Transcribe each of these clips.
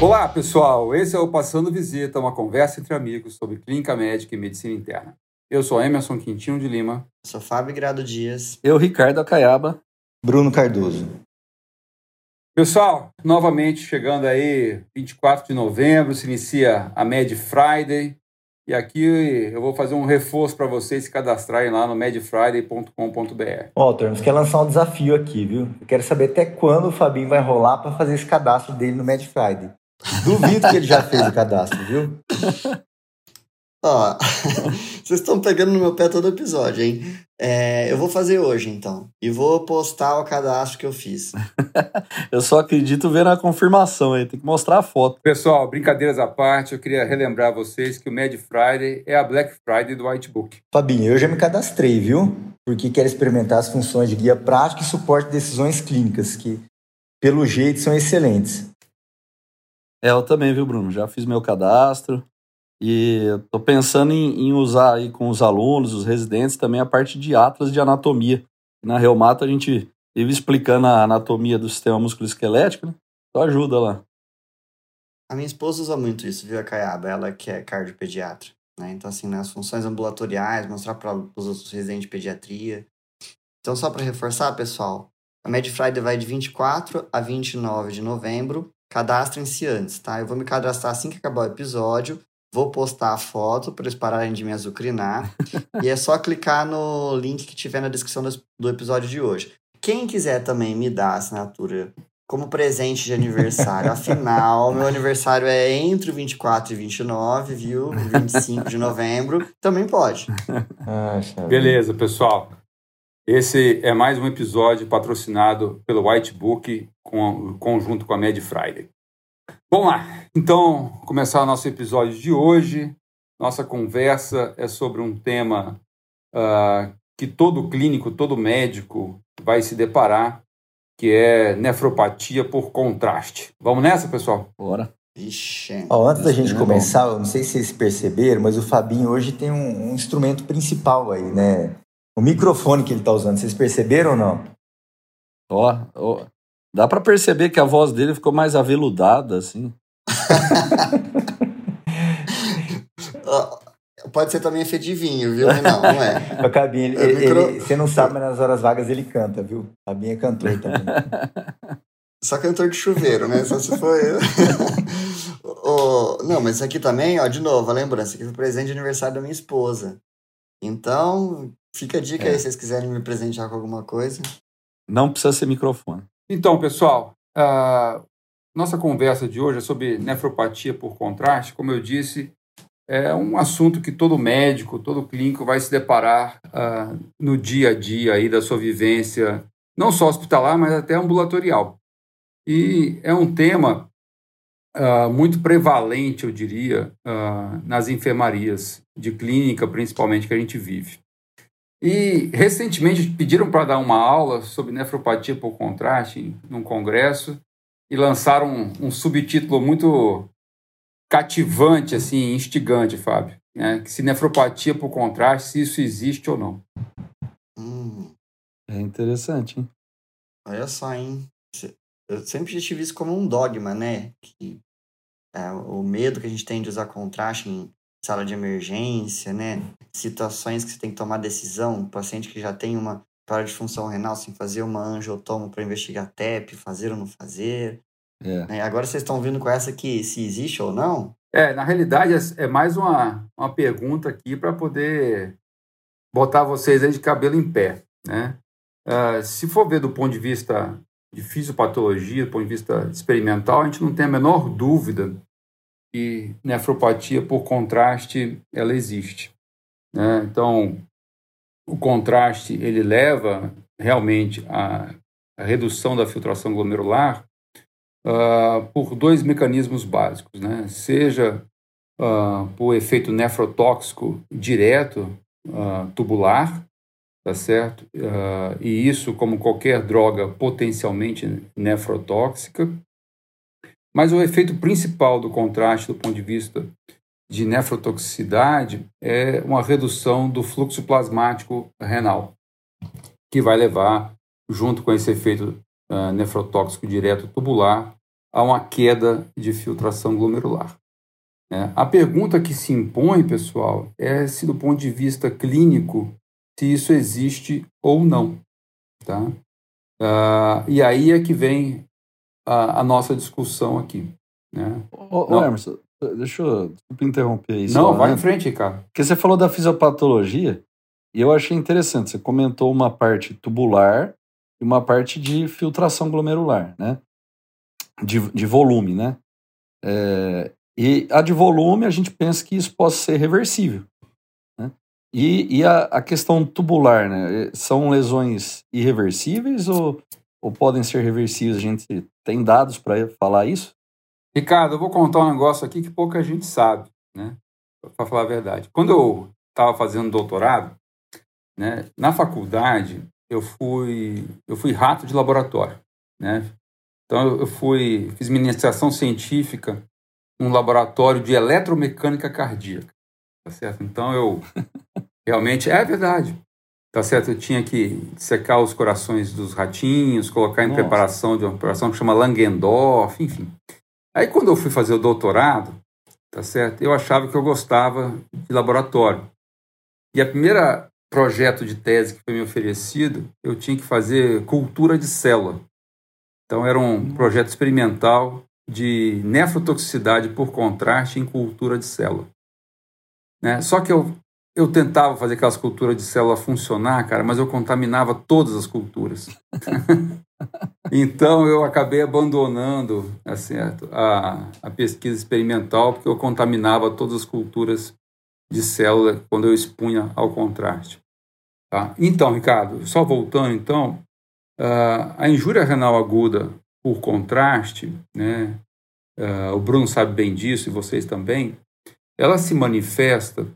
Olá, pessoal. Esse é o Passando Visita, uma conversa entre amigos sobre clínica médica e medicina interna. Eu sou Emerson Quintinho de Lima. Eu sou Fábio Grado Dias. Eu, Ricardo Acaiaba. Bruno Cardoso. Pessoal, novamente chegando aí, 24 de novembro, se inicia a Med Friday. E aqui eu vou fazer um reforço para vocês se cadastrarem lá no medfriday.com.br. Ó, oh, temos que lançar um desafio aqui, viu? Eu quero saber até quando o Fabinho vai rolar para fazer esse cadastro dele no Med Friday. Duvido que ele já fez o cadastro, viu? Ó, vocês estão pegando no meu pé todo episódio, hein? É, eu vou fazer hoje, então. E vou postar o cadastro que eu fiz. eu só acredito ver na confirmação aí, tem que mostrar a foto. Pessoal, brincadeiras à parte, eu queria relembrar vocês que o Mad Friday é a Black Friday do Whitebook. Fabinho, eu já me cadastrei, viu? Porque quero experimentar as funções de guia prático e suporte de decisões clínicas, que, pelo jeito, são excelentes. É, eu também, viu, Bruno? Já fiz meu cadastro. E estou pensando em, em, usar aí com os alunos, os residentes, também a parte de atlas de anatomia. Na Reumato a gente vive explicando a anatomia do sistema musculoesquelético, né? Então ajuda lá. A minha esposa usa muito isso, viu, a Caiaba? Ela que é cardiopediatra. Né? Então, assim, nas funções ambulatoriais, mostrar para os outros residentes de pediatria. Então, só para reforçar, pessoal, a Med Friday vai de 24 a 29 de novembro. Cadastrem-se antes, tá? Eu vou me cadastrar assim que acabar o episódio. Vou postar a foto para eles pararem de me azucrinar. e é só clicar no link que tiver na descrição do episódio de hoje. Quem quiser também me dar a assinatura como presente de aniversário, afinal, meu aniversário é entre o 24 e 29, viu? 25 de novembro, também pode. Ah, Beleza, pessoal. Esse é mais um episódio patrocinado pelo Whitebook, com, conjunto com a Med Friday. Vamos lá, então, começar o nosso episódio de hoje. Nossa conversa é sobre um tema uh, que todo clínico, todo médico vai se deparar, que é nefropatia por contraste. Vamos nessa, pessoal? Bora. Ixi. Ó, antes da gente começar, eu não sei se vocês perceberam, mas o Fabinho hoje tem um, um instrumento principal aí, né? O microfone que ele está usando, vocês perceberam ou não? Ó, ó dá para perceber que a voz dele ficou mais aveludada, assim. Pode ser também efeito de vinho, viu? Não, não é. O Cabinho, ele, é micro... ele, você não sabe, mas nas horas vagas ele canta, viu? Cabinho é cantor também. Só cantor de chuveiro, né? Só se for eu. oh, não, mas isso aqui também, ó, de novo, a lembrança, que foi presente de aniversário da minha esposa. Então, Fica a dica é. aí se vocês quiserem me presentear com alguma coisa. Não precisa ser microfone. Então, pessoal, a nossa conversa de hoje é sobre nefropatia por contraste. Como eu disse, é um assunto que todo médico, todo clínico vai se deparar uh, no dia a dia aí da sua vivência, não só hospitalar, mas até ambulatorial. E é um tema uh, muito prevalente, eu diria, uh, nas enfermarias de clínica, principalmente, que a gente vive. E recentemente pediram para dar uma aula sobre nefropatia por contraste num congresso e lançaram um, um subtítulo muito cativante, assim, instigante, Fábio. Né? Se nefropatia por contraste, se isso existe ou não. Hum. É interessante, hein? Olha só, hein? Eu sempre tive isso como um dogma, né? Que é, o medo que a gente tem de usar contraste em sala de emergência, né? Situações que você tem que tomar decisão, um paciente que já tem uma parada de função renal sem fazer uma angiotomo para investigar TEP, fazer ou não fazer. É. Né? Agora vocês estão vindo com essa que se existe ou não? É, na realidade é, é mais uma, uma pergunta aqui para poder botar vocês aí de cabelo em pé, né? Uh, se for ver do ponto de vista de fisiopatologia, do ponto de vista experimental, a gente não tem a menor dúvida e nefropatia, por contraste, ela existe. Né? Então, o contraste ele leva realmente à, à redução da filtração glomerular uh, por dois mecanismos básicos, né? seja uh, por efeito nefrotóxico direto uh, tubular, tá certo? e isso, como qualquer droga potencialmente nefrotóxica, mas o efeito principal do contraste, do ponto de vista de nefrotoxicidade, é uma redução do fluxo plasmático renal, que vai levar, junto com esse efeito uh, nefrotóxico direto tubular, a uma queda de filtração glomerular. É, a pergunta que se impõe, pessoal, é se do ponto de vista clínico, se isso existe ou não. Tá? Uh, e aí é que vem a, a nossa discussão aqui. Né? Ô, ô Emerson, deixa eu interromper isso. Não, vai em frente, cara. Porque você falou da fisiopatologia e eu achei interessante. Você comentou uma parte tubular e uma parte de filtração glomerular, né? De, de volume, né? É, e a de volume, a gente pensa que isso possa ser reversível. Né? E, e a, a, questão tubular, né? São lesões irreversíveis ou, ou podem ser reversíveis? A gente tem dados para falar isso? Ricardo, eu vou contar um negócio aqui que pouca gente sabe, né? Para falar a verdade. Quando eu estava fazendo doutorado, né, na faculdade eu fui eu fui rato de laboratório, né? Então eu fui fiz iniciação científica um laboratório de eletromecânica cardíaca. Tá certo? Então eu realmente é verdade. Tá certo? Eu tinha que secar os corações dos ratinhos, colocar em Nossa. preparação de uma operação que chama Langendorf, enfim. Aí quando eu fui fazer o doutorado, tá certo? Eu achava que eu gostava de laboratório. E a primeira projeto de tese que foi me oferecido, eu tinha que fazer cultura de célula. Então era um projeto experimental de nefrotoxicidade por contraste em cultura de célula. Né? Só que eu, eu tentava fazer aquelas culturas de célula funcionar, cara, mas eu contaminava todas as culturas. então eu acabei abandonando assim, a, a pesquisa experimental porque eu contaminava todas as culturas de célula quando eu expunha ao contraste. Tá? Então, Ricardo, só voltando então, uh, a injúria renal aguda por contraste, né, uh, o Bruno sabe bem disso e vocês também, ela se manifesta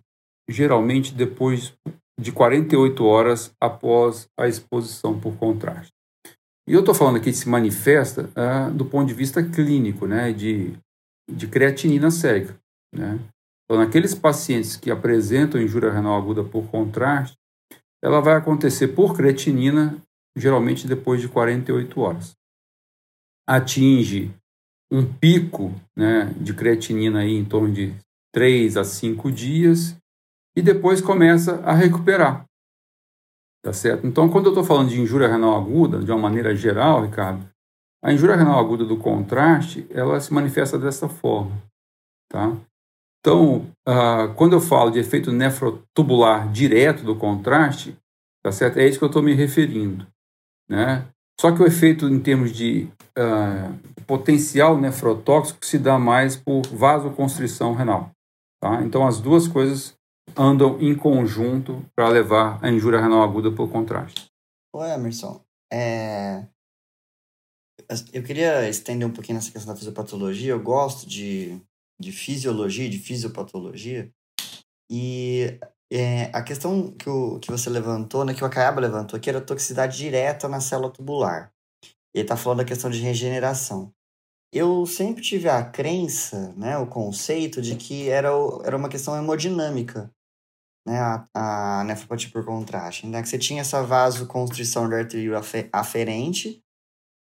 geralmente depois de 48 horas após a exposição por contraste. E eu estou falando aqui de se manifesta uh, do ponto de vista clínico, né, de, de creatinina sérica. Né? Então, naqueles pacientes que apresentam injúria renal aguda por contraste, ela vai acontecer por creatinina geralmente depois de 48 horas atinge um pico né, de creatinina aí em torno de 3 a 5 dias e depois começa a recuperar. Tá certo? Então, quando eu estou falando de injúria renal aguda, de uma maneira geral, Ricardo, a injúria renal aguda do contraste, ela se manifesta dessa forma. Tá? Então, uh, quando eu falo de efeito nefrotubular direto do contraste, tá certo? é isso que eu estou me referindo. Né? Só que o efeito em termos de uh, potencial nefrotóxico se dá mais por vasoconstrição renal. Tá? Então, as duas coisas andam em conjunto para levar a injúria renal aguda por contraste. Ô Emerson, é... eu queria estender um pouquinho nessa questão da fisiopatologia. Eu gosto de, de fisiologia, de fisiopatologia. E é, a questão que, o, que você levantou, né, que o Acaiaba levantou, que era a toxicidade direta na célula tubular. Ele está falando da questão de regeneração. Eu sempre tive a crença, né, o conceito de que era, era uma questão hemodinâmica, né, a, a nefropatia por contraste, né, que você tinha essa vasoconstrição da artéria aferente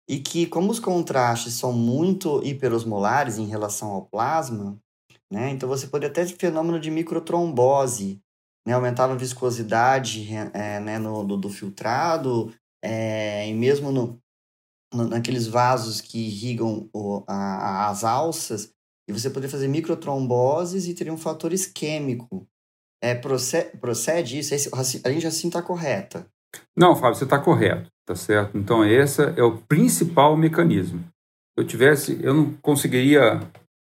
e que, como os contrastes são muito hiperosmolares em relação ao plasma, né, então você pode até ter fenômeno de microtrombose, né, aumentava a viscosidade é, né, no, do, do filtrado, é, e mesmo no, naqueles vasos que irrigam o, a, as alças, e você poderia fazer microtromboses e teria um fator isquêmico. É, procede, procede isso? Esse, a gente assim está correta? Não, Fábio, você está correto, tá certo? Então, esse é o principal mecanismo. Se eu tivesse, eu não conseguiria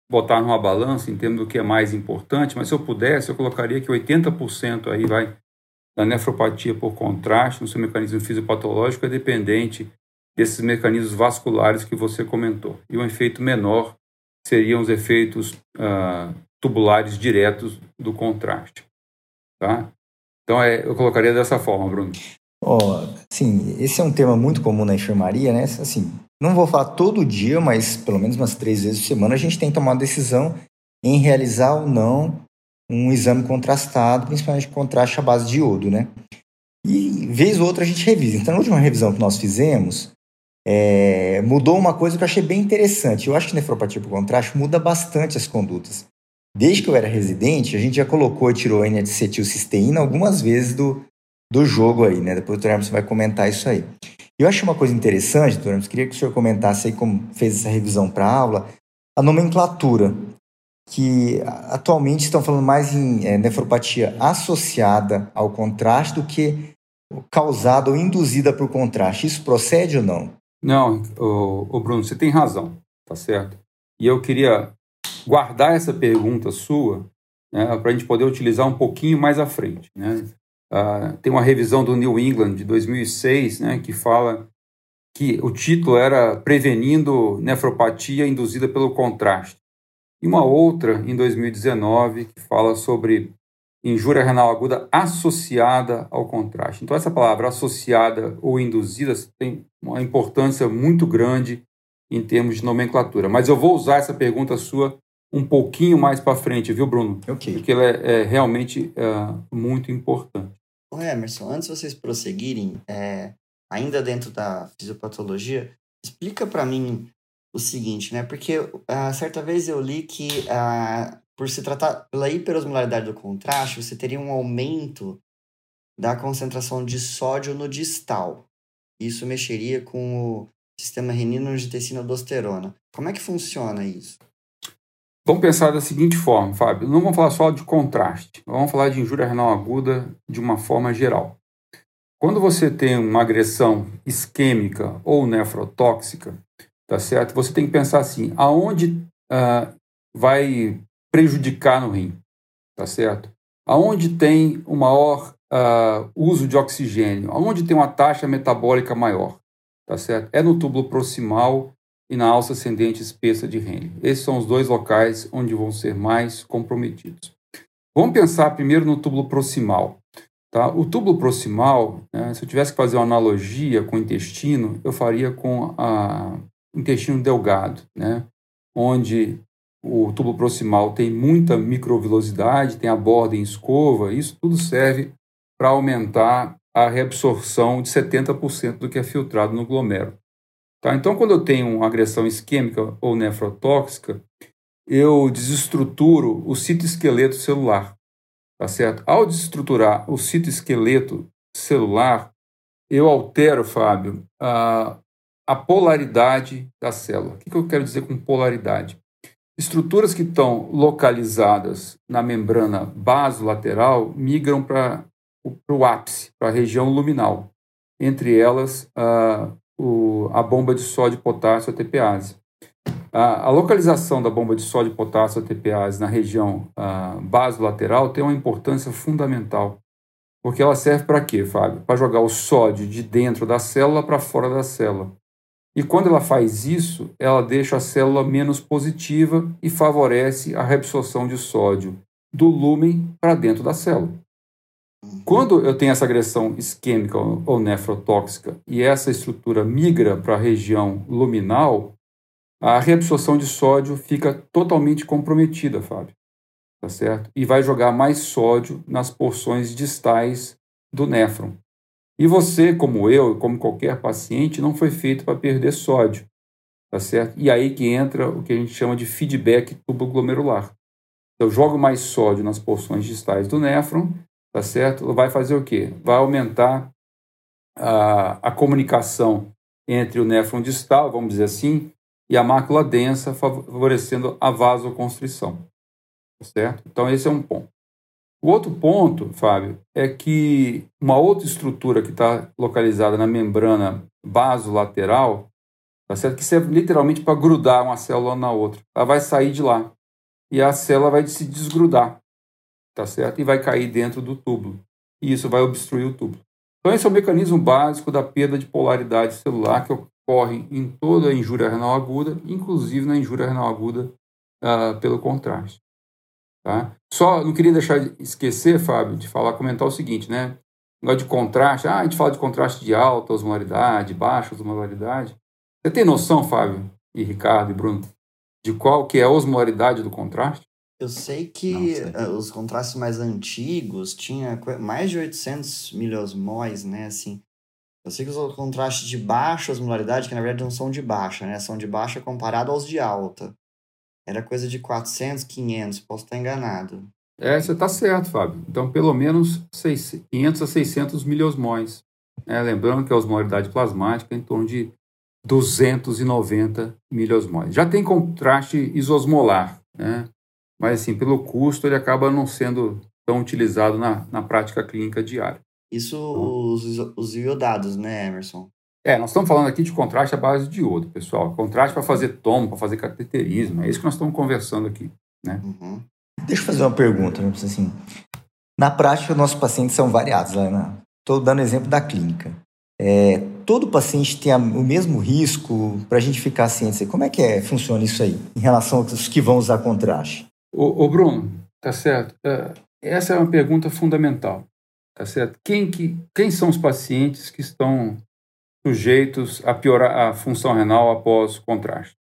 botar numa balança em termos do que é mais importante, mas se eu pudesse, eu colocaria que 80% aí vai da nefropatia por contraste no seu mecanismo fisiopatológico é dependente desses mecanismos vasculares que você comentou. E um efeito menor seriam os efeitos uh, tubulares diretos do contraste. Tá? Então, é, eu colocaria dessa forma, Bruno. Oh, sim, esse é um tema muito comum na enfermaria, né? Assim, não vou falar todo dia, mas pelo menos umas três vezes por semana a gente tem que tomar uma decisão em realizar ou não um exame contrastado, principalmente contraste à base de iodo, né? E vez ou outra a gente revisa. Então, na última revisão que nós fizemos, é, mudou uma coisa que eu achei bem interessante. Eu acho que nefropatia por contraste muda bastante as condutas. Desde que eu era residente, a gente já colocou e tirou a N-acetilcisteína algumas vezes do, do jogo aí, né? Depois o Dr. vai comentar isso aí. Eu acho uma coisa interessante, Dr. queria que o senhor comentasse aí como fez essa revisão para a aula, a nomenclatura, que atualmente estão falando mais em é, nefropatia associada ao contraste do que causada ou induzida por contraste. Isso procede ou não? Não, o, Bruno, você tem razão, tá certo? E eu queria guardar essa pergunta sua né, para a gente poder utilizar um pouquinho mais à frente. Né? Uh, tem uma revisão do New England de 2006 né, que fala que o título era Prevenindo Nefropatia Induzida pelo Contraste. E uma outra, em 2019, que fala sobre injúria renal aguda associada ao contraste. Então, essa palavra associada ou induzida tem uma importância muito grande em termos de nomenclatura. Mas eu vou usar essa pergunta sua um pouquinho mais para frente, viu, Bruno? Ok. Porque ela é, é realmente é, muito importante. Ô, Emerson, antes de vocês prosseguirem, é, ainda dentro da fisiopatologia, explica para mim o seguinte, né? Porque uh, certa vez eu li que uh, por se tratar pela hiperosmolaridade do contraste, você teria um aumento da concentração de sódio no distal. Isso mexeria com o sistema renina-angiotensina-aldosterona. Como é que funciona isso? Vamos pensar da seguinte forma, Fábio. Não vamos falar só de contraste, vamos falar de injúria renal aguda de uma forma geral. Quando você tem uma agressão isquêmica ou nefrotóxica, tá certo? Você tem que pensar assim, aonde uh, vai prejudicar no rim, tá certo? Aonde tem o maior uh, uso de oxigênio, aonde tem uma taxa metabólica maior, tá certo? É no túbulo proximal e na alça ascendente espessa de Henle. Esses são os dois locais onde vão ser mais comprometidos. Vamos pensar primeiro no túbulo proximal. Tá? O túbulo proximal, né, se eu tivesse que fazer uma analogia com o intestino, eu faria com o intestino delgado, né, onde o tubo proximal tem muita microvilosidade, tem a borda em escova, isso tudo serve para aumentar a reabsorção de 70% do que é filtrado no glomérulo. Tá? Então, quando eu tenho uma agressão isquêmica ou nefrotóxica, eu desestruturo o citoesqueleto celular. Tá certo? Ao desestruturar o citoesqueleto celular, eu altero, Fábio, a, a polaridade da célula. O que, que eu quero dizer com polaridade? Estruturas que estão localizadas na membrana basolateral migram para o ápice, para a região luminal. Entre elas, a, o, a bomba de sódio e potássio ATPase. A, a, localização da bomba de sódio e potássio ATPase na região basolateral tem uma importância fundamental. Porque ela serve para quê, Fábio? Para jogar o sódio de dentro da célula para fora da célula. E quando ela faz isso, ela deixa a célula menos positiva e favorece a reabsorção de sódio do lúmen para dentro da célula. Quando eu tenho essa agressão isquêmica ou nefrotóxica e essa estrutura migra para a região luminal, a reabsorção de sódio fica totalmente comprometida, Fábio. Tá certo? E vai jogar mais sódio nas porções distais do néfron. E você, como eu, como qualquer paciente, não foi feito para perder sódio, tá certo? E aí que entra o que a gente chama de feedback tuboglomerular. Eu jogo mais sódio nas porções distais do néfron, tá certo? Vai fazer o quê? Vai aumentar a, a comunicação entre o néfron distal, vamos dizer assim, e a mácula densa, favorecendo a vasoconstrição, tá certo? Então esse é um ponto. O outro ponto, Fábio, é que uma outra estrutura que está localizada na membrana basolateral, tá certo? que serve literalmente para grudar uma célula na outra. Ela vai sair de lá e a célula vai se desgrudar, tá certo? E vai cair dentro do túbulo. E isso vai obstruir o túbulo. Então esse é o mecanismo básico da perda de polaridade celular que ocorre em toda a injúria renal aguda, inclusive na injúria renal aguda uh, pelo contraste. Tá? Só não queria deixar de esquecer, Fábio, de falar, comentar o seguinte, né? Negócio de contraste. Ah, a gente fala de contraste de alta osmolaridade, baixa osmolaridade. Você tem noção, Fábio, e Ricardo e Bruno, de qual que é a osmolaridade do contraste? Eu sei que Nossa. os contrastes mais antigos tinha mais de 800 miliosmóis, né, assim. Eu sei que os contrastes de baixa osmolaridade, que na verdade não são de baixa, né? São de baixa comparado aos de alta. Era coisa de 400, 500, posso estar enganado. É, você está certo, Fábio. Então, pelo menos 500 a 600 miliosmóis. É, lembrando que a osmolaridade plasmática é em torno de 290 miliosmóis. Já tem contraste isosmolar, né? mas assim, pelo custo ele acaba não sendo tão utilizado na, na prática clínica diária. Isso os, os iodados, né, Emerson? É, nós estamos falando aqui de contraste à base de iodo, pessoal. Contraste para fazer tomo, para fazer cateterismo. É isso que nós estamos conversando aqui. Né? Uhum. Deixa eu fazer uma pergunta. Assim, na prática, nossos pacientes são variados. Estou dando exemplo da clínica. É, todo paciente tem o mesmo risco para a gente ficar ciente. Como é que é, funciona isso aí, em relação aos que vão usar contraste? Ô, ô Bruno, tá certo. É, essa é uma pergunta fundamental. Tá certo? Quem, que, quem são os pacientes que estão sujeitos a piorar a função renal após contraste?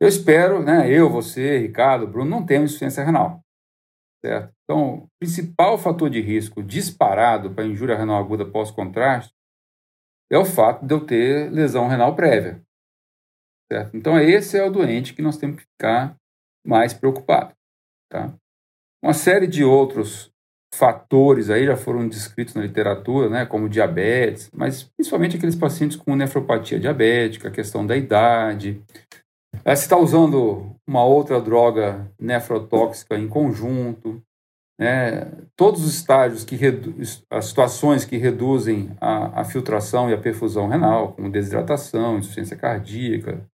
Eu espero, né, eu, você, Ricardo, Bruno, não temos insuficiência renal. Certo? Então, o principal fator de risco disparado para injúria renal aguda pós-contraste é o fato de eu ter lesão renal prévia. Certo? Então, esse é o doente que nós temos que ficar mais preocupado. Tá? Uma série de outros fatores aí já foram descritos na literatura, né, como diabetes, mas principalmente aqueles pacientes com nefropatia diabética, a questão da idade. É, se está usando uma outra droga nefrotóxica em conjunto, né, todos os estágios que as situações que reduzem a, a filtração e a perfusão renal, como desidratação, insuficiência cardíaca,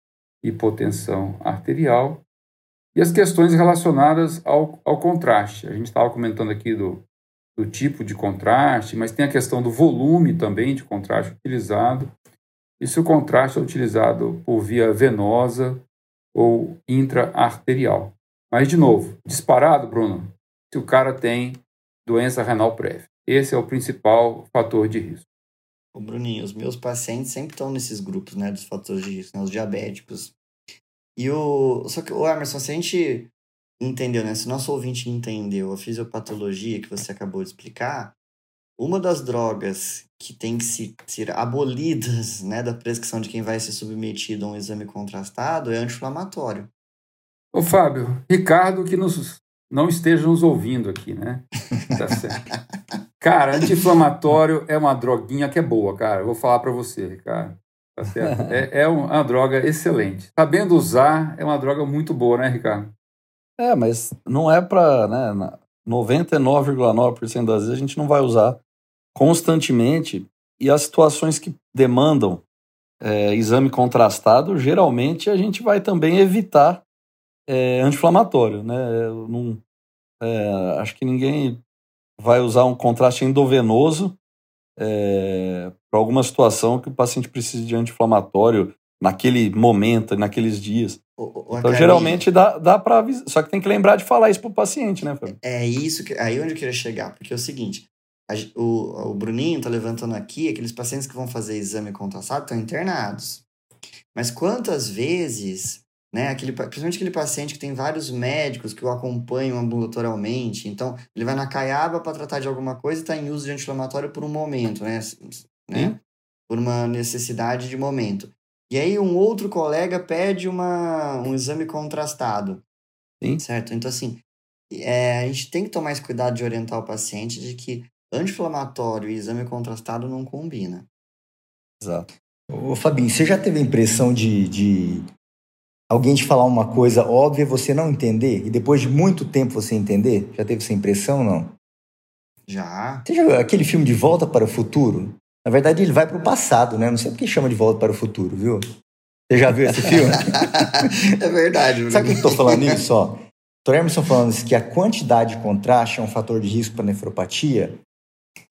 hipotensão arterial, e as questões relacionadas ao, ao contraste. A gente estava comentando aqui do, do tipo de contraste, mas tem a questão do volume também de contraste utilizado. E se o contraste é utilizado por via venosa ou intraarterial. Mas, de novo, disparado, Bruno, se o cara tem doença renal prévia. Esse é o principal fator de risco. Ô Bruninho, os meus pacientes sempre estão nesses grupos, né, dos fatores de risco, né, os diabéticos, e o. Só que, o Emerson, se a gente entendeu, né? Se o nosso ouvinte entendeu a fisiopatologia que você acabou de explicar, uma das drogas que tem que se, ser abolidas né, da prescrição de quem vai ser submetido a um exame contrastado é anti-inflamatório. Ô, Fábio, Ricardo que nos, não esteja nos ouvindo aqui, né? Tá certo. cara, anti-inflamatório é uma droguinha que é boa, cara. Eu vou falar para você, Ricardo. Tá certo? é, é uma droga excelente. Sabendo usar, é uma droga muito boa, né, Ricardo? É, mas não é para. Né, 99,9% das vezes a gente não vai usar constantemente. E as situações que demandam é, exame contrastado, geralmente a gente vai também evitar é, anti-inflamatório. Né? Não, é, acho que ninguém vai usar um contraste endovenoso é, para alguma situação que o paciente precise de anti-inflamatório naquele momento, naqueles dias. O, o, então, geralmente dá, dá para Só que tem que lembrar de falar isso para o paciente, né, Fábio? É isso que. Aí onde eu queria chegar, porque é o seguinte. A, o, o Bruninho tá levantando aqui aqueles pacientes que vão fazer exame contrastado estão internados. Mas quantas vezes né? Aquele, principalmente aquele paciente que tem vários médicos que o acompanham ambulatorialmente. Então, ele vai na caiaba para tratar de alguma coisa e está em uso de anti-inflamatório por um momento, né? né? Por uma necessidade de momento. E aí, um outro colega pede uma, um exame contrastado. Sim. Certo? Então, assim, é, a gente tem que tomar esse cuidado de orientar o paciente de que anti-inflamatório e exame contrastado não combina. Exato. Ô, Fabinho, você já teve a impressão de, de alguém te falar uma coisa óbvia você não entender e depois de muito tempo você entender? Já teve essa impressão não? Já. Você já viu aquele filme De Volta para o Futuro? Na verdade, ele vai para o passado, né? Não sei porque chama De Volta para o Futuro, viu? Você já viu esse filme? é verdade. Sabe o que eu tô falando isso? Ó, Dr. Emerson falando que a quantidade de contraste é um fator de risco para nefropatia.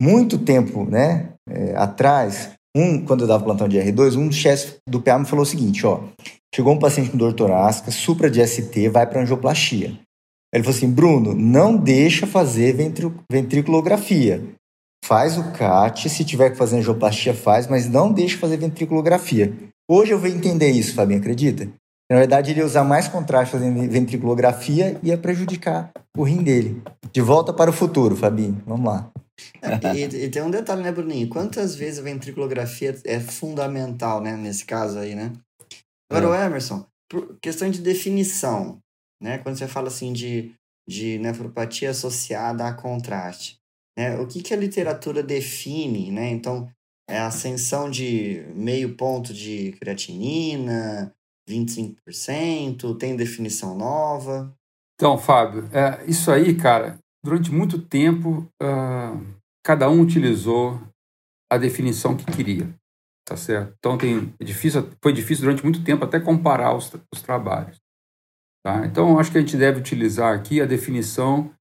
Muito tempo né, é, atrás, um, quando eu dava plantão de R2, um dos chefes do PA me falou o seguinte, ó, chegou um paciente com dor torácica, supra de ST, vai para angioplastia. Ele falou assim, Bruno, não deixa fazer ventriculografia. Faz o CAT, se tiver que fazer angioplastia, faz, mas não deixa fazer ventriculografia. Hoje eu vou entender isso, Fabinho, acredita? Na verdade, ele ia usar mais contraste fazendo ventriculografia e ia prejudicar o rim dele. De volta para o futuro, Fabinho. Vamos lá. e, e, tem um detalhe, né, Bruninho? Quantas vezes a ventriculografia é fundamental, né, nesse caso aí, né? Agora, é. Emerson, questão de definição, né? Quando você fala assim de, de nefropatia associada a contraste, né? O que, que a literatura define, né? Então, é a ascensão de meio ponto de creatinina, 25%, tem definição nova? Então, Fábio, é, isso aí, cara, durante muito tempo, uh, cada um utilizou a definição que queria, tá certo? Então, tem, é difícil, foi difícil durante muito tempo até comparar os, os trabalhos. Tá? Então, acho que a gente deve utilizar aqui a definição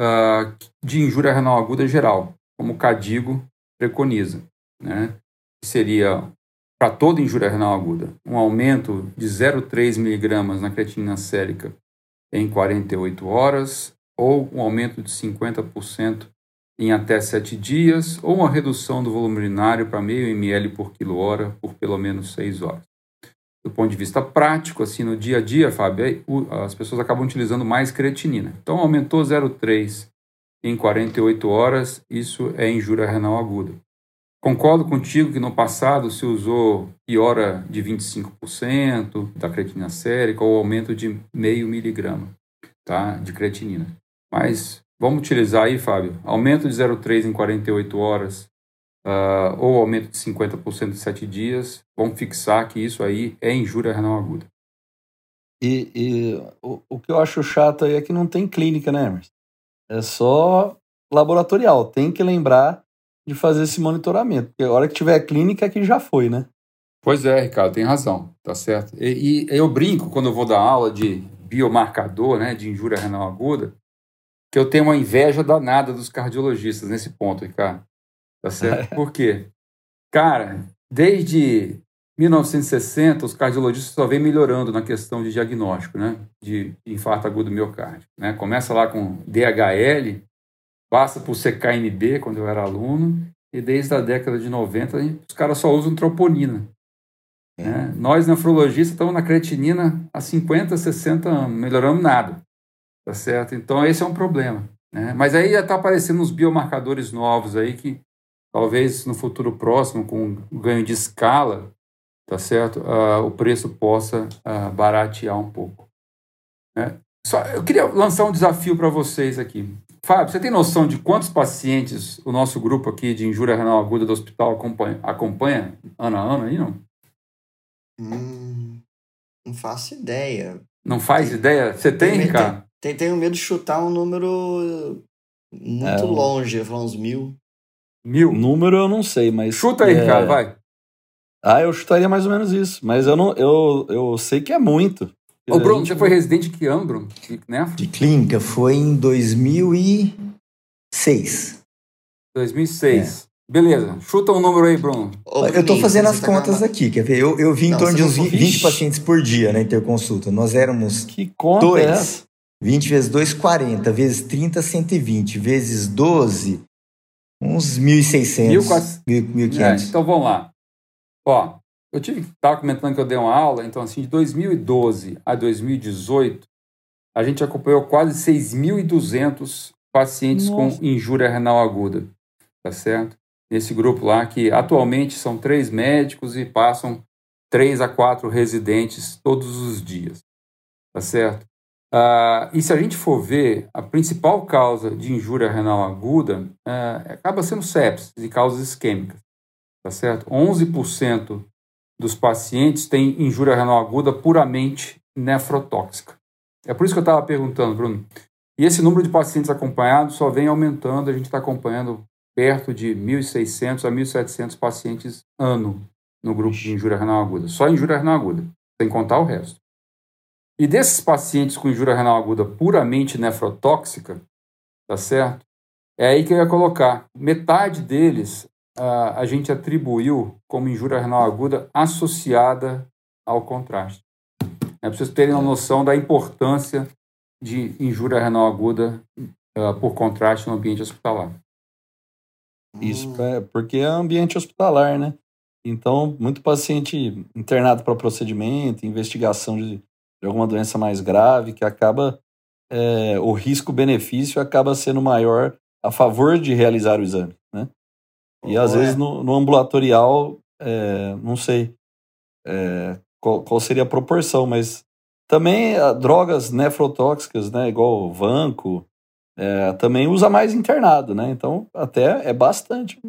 uh, de injúria renal aguda geral, como o Cadigo preconiza, né? que seria para toda injúria renal aguda, um aumento de 0,3 miligramas na creatinina sérica em 48 horas, ou um aumento de 50% em até 7 dias, ou uma redução do volume urinário para meio ml por quilo-hora por pelo menos 6 horas. Do ponto de vista prático, assim, no dia a dia, Fábio, as pessoas acabam utilizando mais creatinina. Então, aumentou 0,3 em 48 horas, isso é injúria renal aguda. Concordo contigo que no passado se usou piora de 25% da creatinina sérica ou aumento de meio miligrama tá, de creatinina. Mas vamos utilizar aí, Fábio, aumento de 0,3 em 48 horas uh, ou aumento de 50% em 7 dias. Vamos fixar que isso aí é injúria renal aguda. E, e o, o, que eu acho chato aí é que não tem clínica, né, Emerson? É só laboratorial. Tem que lembrar de fazer esse monitoramento. Porque a hora que tiver clínica é que já foi, né? Pois é, Ricardo, tem razão, tá certo. E, e, eu brinco quando eu vou dar aula de biomarcador, né, de injúria renal aguda, que eu tenho uma inveja danada dos cardiologistas nesse ponto, Ricardo. Tá certo? Por quê? Cara, desde 1960, os cardiologistas só vêm melhorando na questão de diagnóstico, né, de infarto agudo miocárdio. Né? Começa lá com DHL, passa por CKMB, quando eu era aluno, e desde a década de 90 os caras só usam troponina. Né? Nós, nefrologistas, estamos na creatinina há 50, 60 anos, melhoramos nada. Tá certo? Então, esse é um problema. Né? Mas aí já está aparecendo uns biomarcadores novos aí que talvez no futuro próximo, com o ganho de escala, tá certo? Uh, o preço possa uh, baratear um pouco. Né? Só, eu queria lançar um desafio para vocês aqui. Fábio, você tem noção de quantos pacientes o nosso grupo aqui de injúria renal aguda do hospital acompanha, acompanha ano a ano aí, não? Hum, não faço ideia. Não faz tem, ideia? Você tem, tem Ricardo? Tem, tenho medo de chutar um número muito é, longe, falar uns mil. Mil? Número eu não sei, mas. Chuta aí, é... Ricardo, vai. Ah, eu chutaria mais ou menos isso. Mas eu não eu, eu sei que é muito. Ô, Bruno, gente... você foi residente que ano, Bruno? Né? De clínica foi em 2006. 2006. É. Beleza, chuta um número aí, Bruno. Ô, eu estou fazendo as tá contas aqui, quer ver? Eu, eu vi em não, torno de uns 20, 20 pacientes por dia na interconsulta. Nós éramos que conta dois. É 20 vezes 2, 40. Vezes 30, 120. Vezes 12, uns 1.600, 1.500. É, então vamos lá. Ó, eu tive estava comentando que eu dei uma aula, então assim, de 2012 a 2018, a gente acompanhou quase 6.200 pacientes Nossa. com injúria renal aguda, tá certo? Nesse grupo lá, que atualmente são três médicos e passam três a quatro residentes todos os dias, tá certo? Uh, e se a gente for ver, a principal causa de injúria renal aguda uh, acaba sendo sepsis e causas isquêmicas, tá certo? 11% dos pacientes têm injúria renal aguda puramente nefrotóxica. É por isso que eu estava perguntando, Bruno. E esse número de pacientes acompanhados só vem aumentando, a gente está acompanhando perto de 1.600 a 1.700 pacientes ano no grupo de injúria renal aguda. Só injúria renal aguda, sem contar o resto. E desses pacientes com injúria renal aguda puramente nefrotóxica, tá certo? É aí que eu ia colocar. Metade deles a gente atribuiu como injúria renal aguda associada ao contraste. É preciso terem uma noção da importância de injúria renal aguda uh, por contraste no ambiente hospitalar. Isso, é porque é ambiente hospitalar, né? Então, muito paciente internado para procedimento, investigação de, de, alguma doença mais grave, que acaba, é, o risco-benefício acaba sendo maior a favor de realizar o exame, né? E às vezes no, no ambulatorial, é, não sei é, qual, qual, seria a proporção, mas também a, drogas nefrotóxicas, né, igual o vanco, é, também usa mais internado, né? Então até é bastante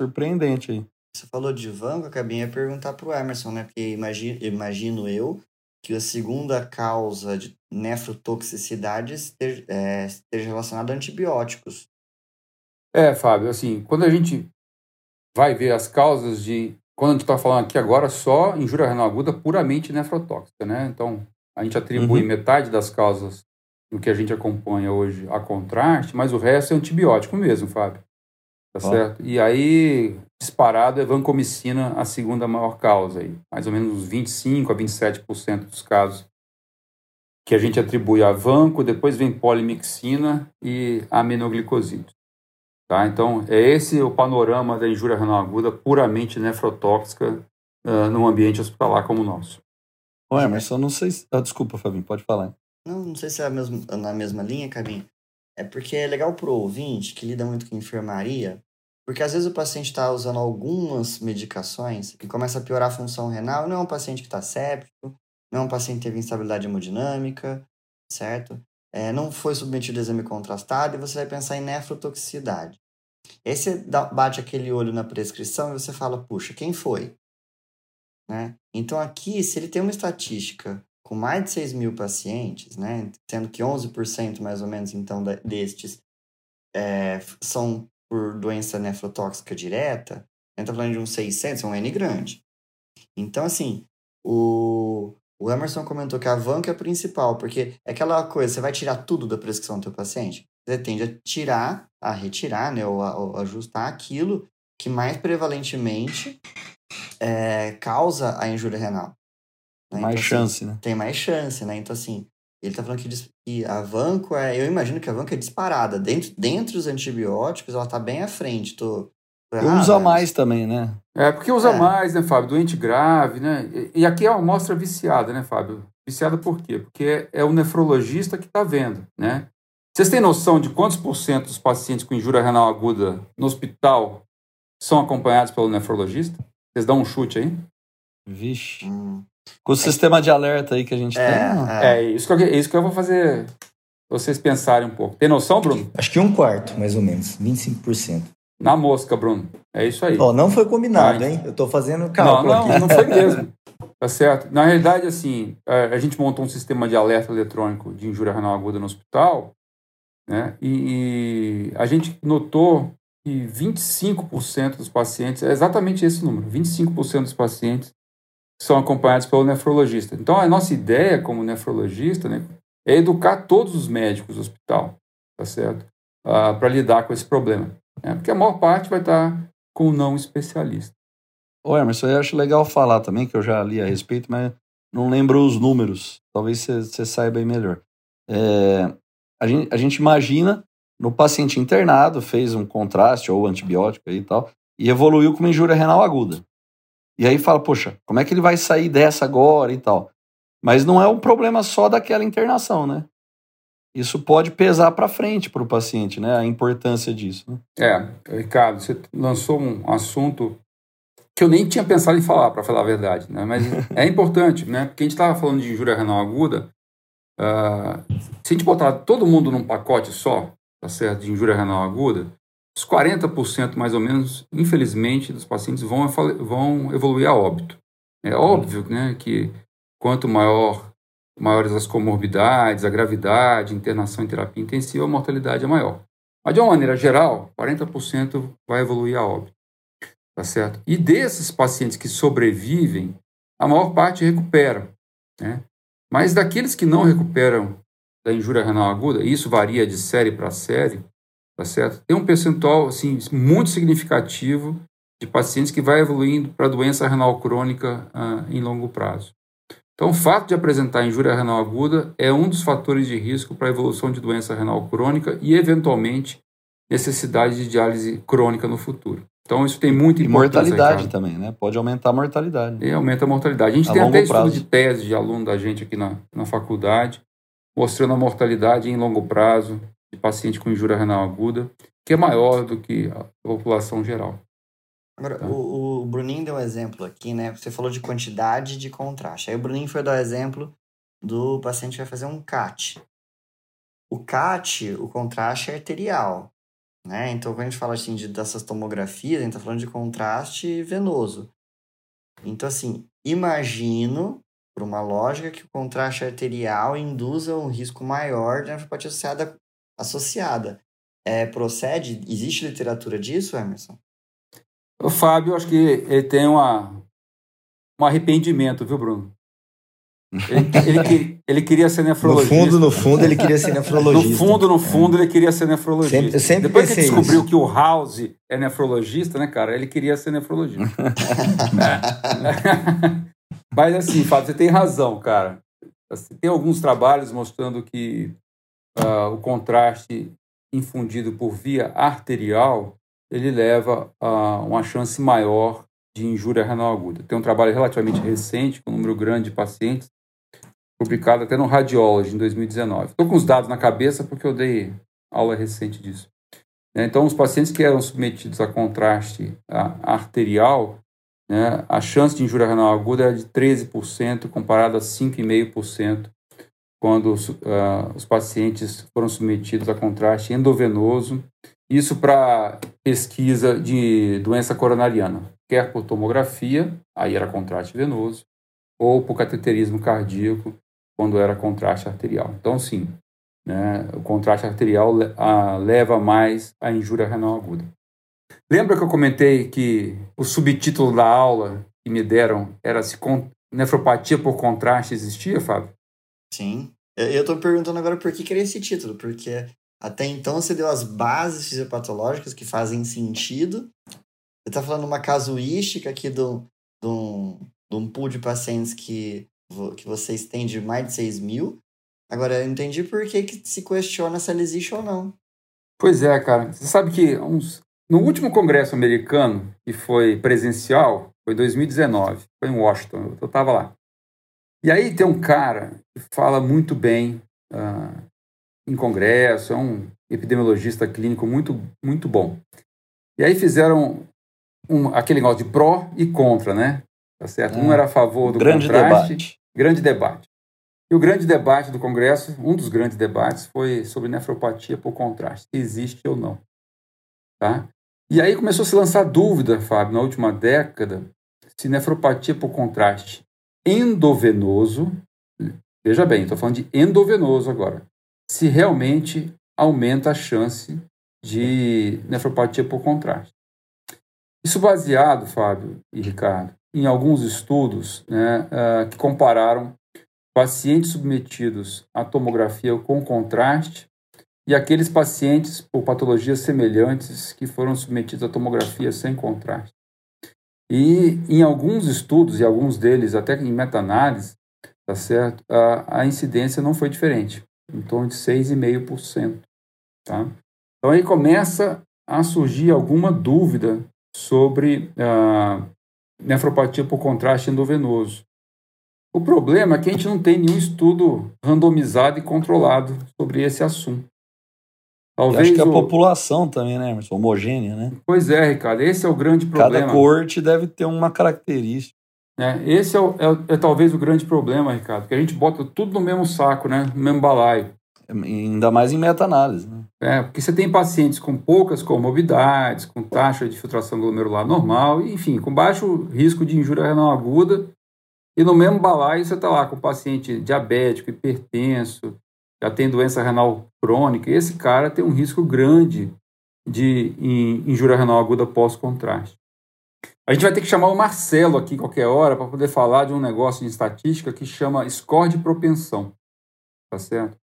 surpreendente aí. Você falou de vanco, acabei de perguntar para o Emerson, né? Porque imagino, imagino eu que a segunda causa de nefrotoxicidade esteja, é, esteja relacionada a antibióticos. É, Fábio, assim, quando a gente vai ver as causas de. Quando a gente está falando aqui agora só injúria renal aguda puramente nefrotóxica, né? Então, a gente atribui uhum. metade das causas do que a gente acompanha hoje a contraste, mas o resto é antibiótico mesmo, Fábio. Tá certo? E aí, disparado é vancomicina a segunda maior causa aí. Mais ou menos uns 25 a 27% dos casos que a gente atribui a vanco, depois vem polimixina e aminoglicosídeos. Tá? Então, é esse o panorama da injúria renal aguda puramente nefrotóxica uh, num ambiente hospitalar como o nosso. Ué, mas só não sei se... Ah, desculpa, Fabinho, pode falar. Não, não sei se é mesmo, na mesma linha, Cabinho. É porque é legal pro ouvinte que lida muito com enfermaria, porque às vezes o paciente está usando algumas medicações e começa a piorar a função renal, não é um paciente que está séptico, não é um paciente que teve instabilidade hemodinâmica, certo? É, não foi submetido a exame contrastado e você vai pensar em nefrotoxicidade. Você bate aquele olho na prescrição e você fala, puxa, quem foi? Né? Então aqui, se ele tem uma estatística com mais de 6 mil pacientes, né, sendo que 11% mais ou menos então destes é, são por doença nefrotóxica direta, a gente está falando de uns 600, é um N grande. Então, assim, o, o Emerson comentou que a vanca é a principal, porque é aquela coisa, você vai tirar tudo da prescrição do teu paciente, você tende a tirar, a retirar, né, ou, a, ou ajustar aquilo que mais prevalentemente é, causa a injúria renal. Né? Mais então, assim, chance, assim, né? Tem mais chance, né? Então, assim, ele tá falando que, que a vanco é. Eu imagino que a vanco é disparada. Dentro, dentre os antibióticos, ela tá bem à frente. Tô, tô errado, usa né? mais também, né? É, porque usa é. mais, né, Fábio? Doente grave, né? E, e aqui é uma amostra viciada, né, Fábio? Viciada por quê? Porque é o nefrologista que está vendo, né? Vocês têm noção de quantos por cento dos pacientes com injúria renal aguda no hospital são acompanhados pelo nefrologista? Vocês dão um chute aí? Vixe. Hum. Com o sistema de alerta aí que a gente é, tem. É, é isso, que eu, é isso que eu vou fazer vocês pensarem um pouco. Tem noção, Bruno? Acho que um quarto, mais ou menos. 25%. Na mosca, Bruno. É isso aí. Oh, não foi combinado, hein? Eu tô fazendo cálculo Não, não, aqui. não foi mesmo. Tá certo? Na realidade, assim, a gente montou um sistema de alerta eletrônico de injúria renal aguda no hospital né? E, e a gente notou que 25% dos pacientes, é exatamente esse número, 25% dos pacientes são acompanhados pelo nefrologista. Então, a nossa ideia como nefrologista né, é educar todos os médicos do hospital, tá certo? Ah, para lidar com esse problema. Né? Porque a maior parte vai estar com o não especialista. Ô, Emerson, eu acho legal falar também, que eu já li a respeito, mas não lembro os números. Talvez você saiba aí melhor. É, a gente, a gente imagina no paciente internado, fez um contraste ou antibiótico e tal, e evoluiu com uma injúria renal aguda. E aí fala, poxa, como é que ele vai sair dessa agora e tal? Mas não é um problema só daquela internação, né? Isso pode pesar para frente para o paciente, né? A importância disso. Né? É, Ricardo, você lançou um assunto que eu nem tinha pensado em falar, para falar a verdade, né? Mas é importante, né? Porque a gente estava falando de injúria renal aguda, Uh, se a gente botar todo mundo num pacote só, tá certo, de injúria renal aguda, os 40% mais ou menos, infelizmente, dos pacientes vão, vão evoluir a óbito. É óbvio né, que quanto maior, maiores as comorbidades, a gravidade, internação em terapia intensiva, a mortalidade é maior. Mas, de uma maneira geral, 40% vai evoluir a óbito. Tá certo? E desses pacientes que sobrevivem, a maior parte recupera. Né? Mas daqueles que não recuperam da injúria renal aguda, isso varia de série para série, tá certo? Tem um percentual assim muito significativo de pacientes que vai evoluindo para doença renal crônica ah, em longo prazo. Então, o fato de apresentar injúria renal aguda é um dos fatores de risco para a evolução de doença renal crônica e, eventualmente, necessidade de diálise crônica no futuro. Então isso tem muita importância. E mortalidade também, né? Pode aumentar a mortalidade. E aumenta a mortalidade. A gente a tem até prazo. estudo de tese de aluno da gente aqui na, na faculdade, mostrando a mortalidade em longo prazo de paciente com injúria renal aguda. que é maior do que a população geral. Agora, tá. o, o, Bruninho deu um exemplo aqui, né? Você falou de quantidade de contraste. Aí o Bruninho foi dar o exemplo do paciente que vai fazer um CAT. O CAT, o contraste é arterial, né? Então, quando a gente fala assim de, dessas tomografias, a gente está falando de contraste venoso. Então, assim, imagino, por uma lógica, que o contraste arterial induza um risco maior de nefropatia associada. Associada. É, procede? Existe literatura disso, Emerson? O Fábio, acho que ele tem uma, um arrependimento, viu, Bruno? Ele, ele, ele, queria ser nefrologista. No fundo, no fundo, ele queria ser nefrologista. No fundo, no fundo, é. ele queria ser nefrologista. Sempre, sempre Depois que ele descobriu isso. que o House é nefrologista, né, cara? Ele queria ser nefrologista. Mas assim, Fábio, você tem razão, cara. Assim, tem alguns trabalhos mostrando que uh, o contraste infundido por via arterial ele leva a uma chance maior de injúria renal aguda. Tem um trabalho relativamente recente, com um número grande de pacientes, publicado até no Radiology, em 2019. Estou com os dados na cabeça porque eu dei aula recente disso. Né, então, os pacientes que eram submetidos a contraste arterial, né, a chance de injúria renal aguda era de 13%, comparado a 5,5% quando uh, os pacientes foram submetidos a contraste endovenoso. Isso para pesquisa de doença coronariana, quer por tomografia, aí era contraste venoso, ou por cateterismo cardíaco, quando era contraste arterial. Então, sim, né, o contraste arterial leva mais à injúria renal aguda. Lembra que eu comentei que o subtítulo da aula que me deram era se nefropatia por contraste existia, Fábio? Sim. Eu estou perguntando agora por que, que era esse título, porque até então você deu as bases fisiopatológicas que fazem sentido. Você está falando uma casuística aqui de de, um, de um pool de pacientes que que vocês têm de mais de 6 mil. Agora, eu entendi por que, que se questiona se ela existe ou não. Pois é, cara. Você sabe que uns, no último congresso americano, que foi presencial, foi 2019, foi em Washington, eu estava lá. E aí tem um cara que fala muito bem uh, em congresso, é um epidemiologista clínico muito, muito bom. E aí fizeram um, aquele negócio de pró e contra, né? Tá certo? Um era a favor do grande contraste, debate. grande debate. E o grande debate do Congresso, um dos grandes debates, foi sobre nefropatia por contraste, se existe ou não. Tá? E aí começou a se lançar dúvida, Fábio, na última década, se nefropatia por contraste endovenoso, veja bem, estou falando de endovenoso agora, se realmente aumenta a chance de nefropatia por contraste. Isso baseado, Fábio e Ricardo, em alguns estudos né, uh, que compararam pacientes submetidos à tomografia com contraste e aqueles pacientes por patologias semelhantes que foram submetidos à tomografia sem contraste. E em alguns estudos, e alguns deles até em meta-análise, tá certo? A, a incidência não foi diferente, em torno de 6,5%. Tá? Então aí começa a surgir alguma dúvida sobre uh, nefropatia por contraste endovenoso. O problema é que a gente não tem nenhum estudo randomizado e controlado sobre esse assunto. Talvez acho que a o... população também, né, Emerson? Homogênea, né? Pois é, Ricardo, esse é o grande problema. Cada corte deve ter uma característica. É, esse é, o, é, é, talvez o grande problema, Ricardo, que a gente bota tudo no mesmo saco, né? No mesmo balaio. Ainda mais em meta-análise, né? É, porque você tem pacientes com poucas comorbidades, com taxa de filtração glomerular normal, enfim, com baixo risco de injúria renal aguda, e no mesmo balaio você está lá com paciente diabético, hipertenso, já tem doença renal crônica, e esse cara tem um risco grande de injúria renal aguda pós-contraste. A gente vai ter que chamar o Marcelo aqui qualquer hora para poder falar de um negócio de estatística que chama score de propensão. Tá certo?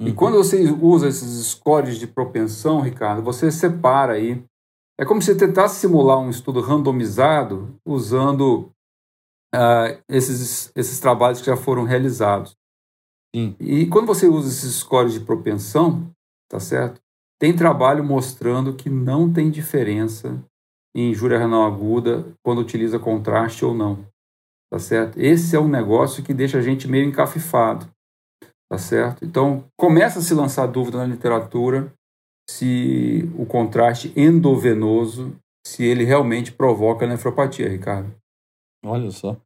E quando você usa esses scores de propensão, Ricardo, você separa aí. É como se tentasse simular um estudo randomizado usando uh, esses, esses trabalhos que já foram realizados. Sim. E quando você usa esses scores de propensão, tá certo? Tem trabalho mostrando que não tem diferença em injúria renal aguda quando utiliza contraste ou não. Tá certo? Esse é um negócio que deixa a gente meio encafifado. Tá certo? Então, começa a se lançar dúvida na literatura se o contraste endovenoso, se ele realmente provoca nefropatia, Ricardo. Olha só.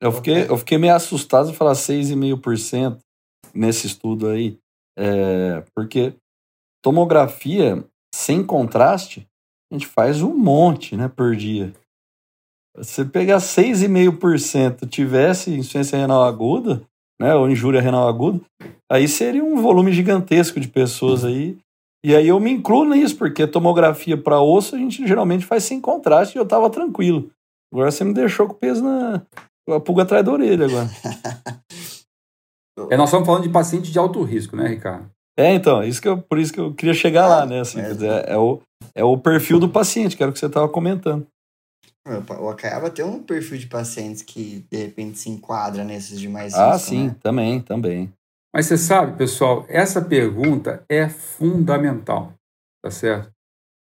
Eu fiquei, eu fiquei meio assustado de falar 6,5% nesse estudo aí, é, porque tomografia sem contraste, a gente faz um monte né, por dia. Se pegar 6,5% tivesse insuficiência renal aguda, né, ou injúria renal aguda, aí seria um volume gigantesco de pessoas aí. E aí eu me incluo nisso, porque tomografia para osso a gente geralmente faz sem contraste e eu tava tranquilo. Agora você me deixou com o peso na a pulga atrás da orelha agora. é, nós estamos falando de paciente de alto risco, né, Ricardo? É, então, isso que eu, por isso que eu queria chegar lá, né? Assim, é, dizer, é, o, é o perfil do paciente, que era o que você estava comentando. O Acaiaba tem um perfil de pacientes que de repente se enquadra nesses demais Ah, risco, sim, né? também, também. Mas você sabe, pessoal, essa pergunta é fundamental, tá certo?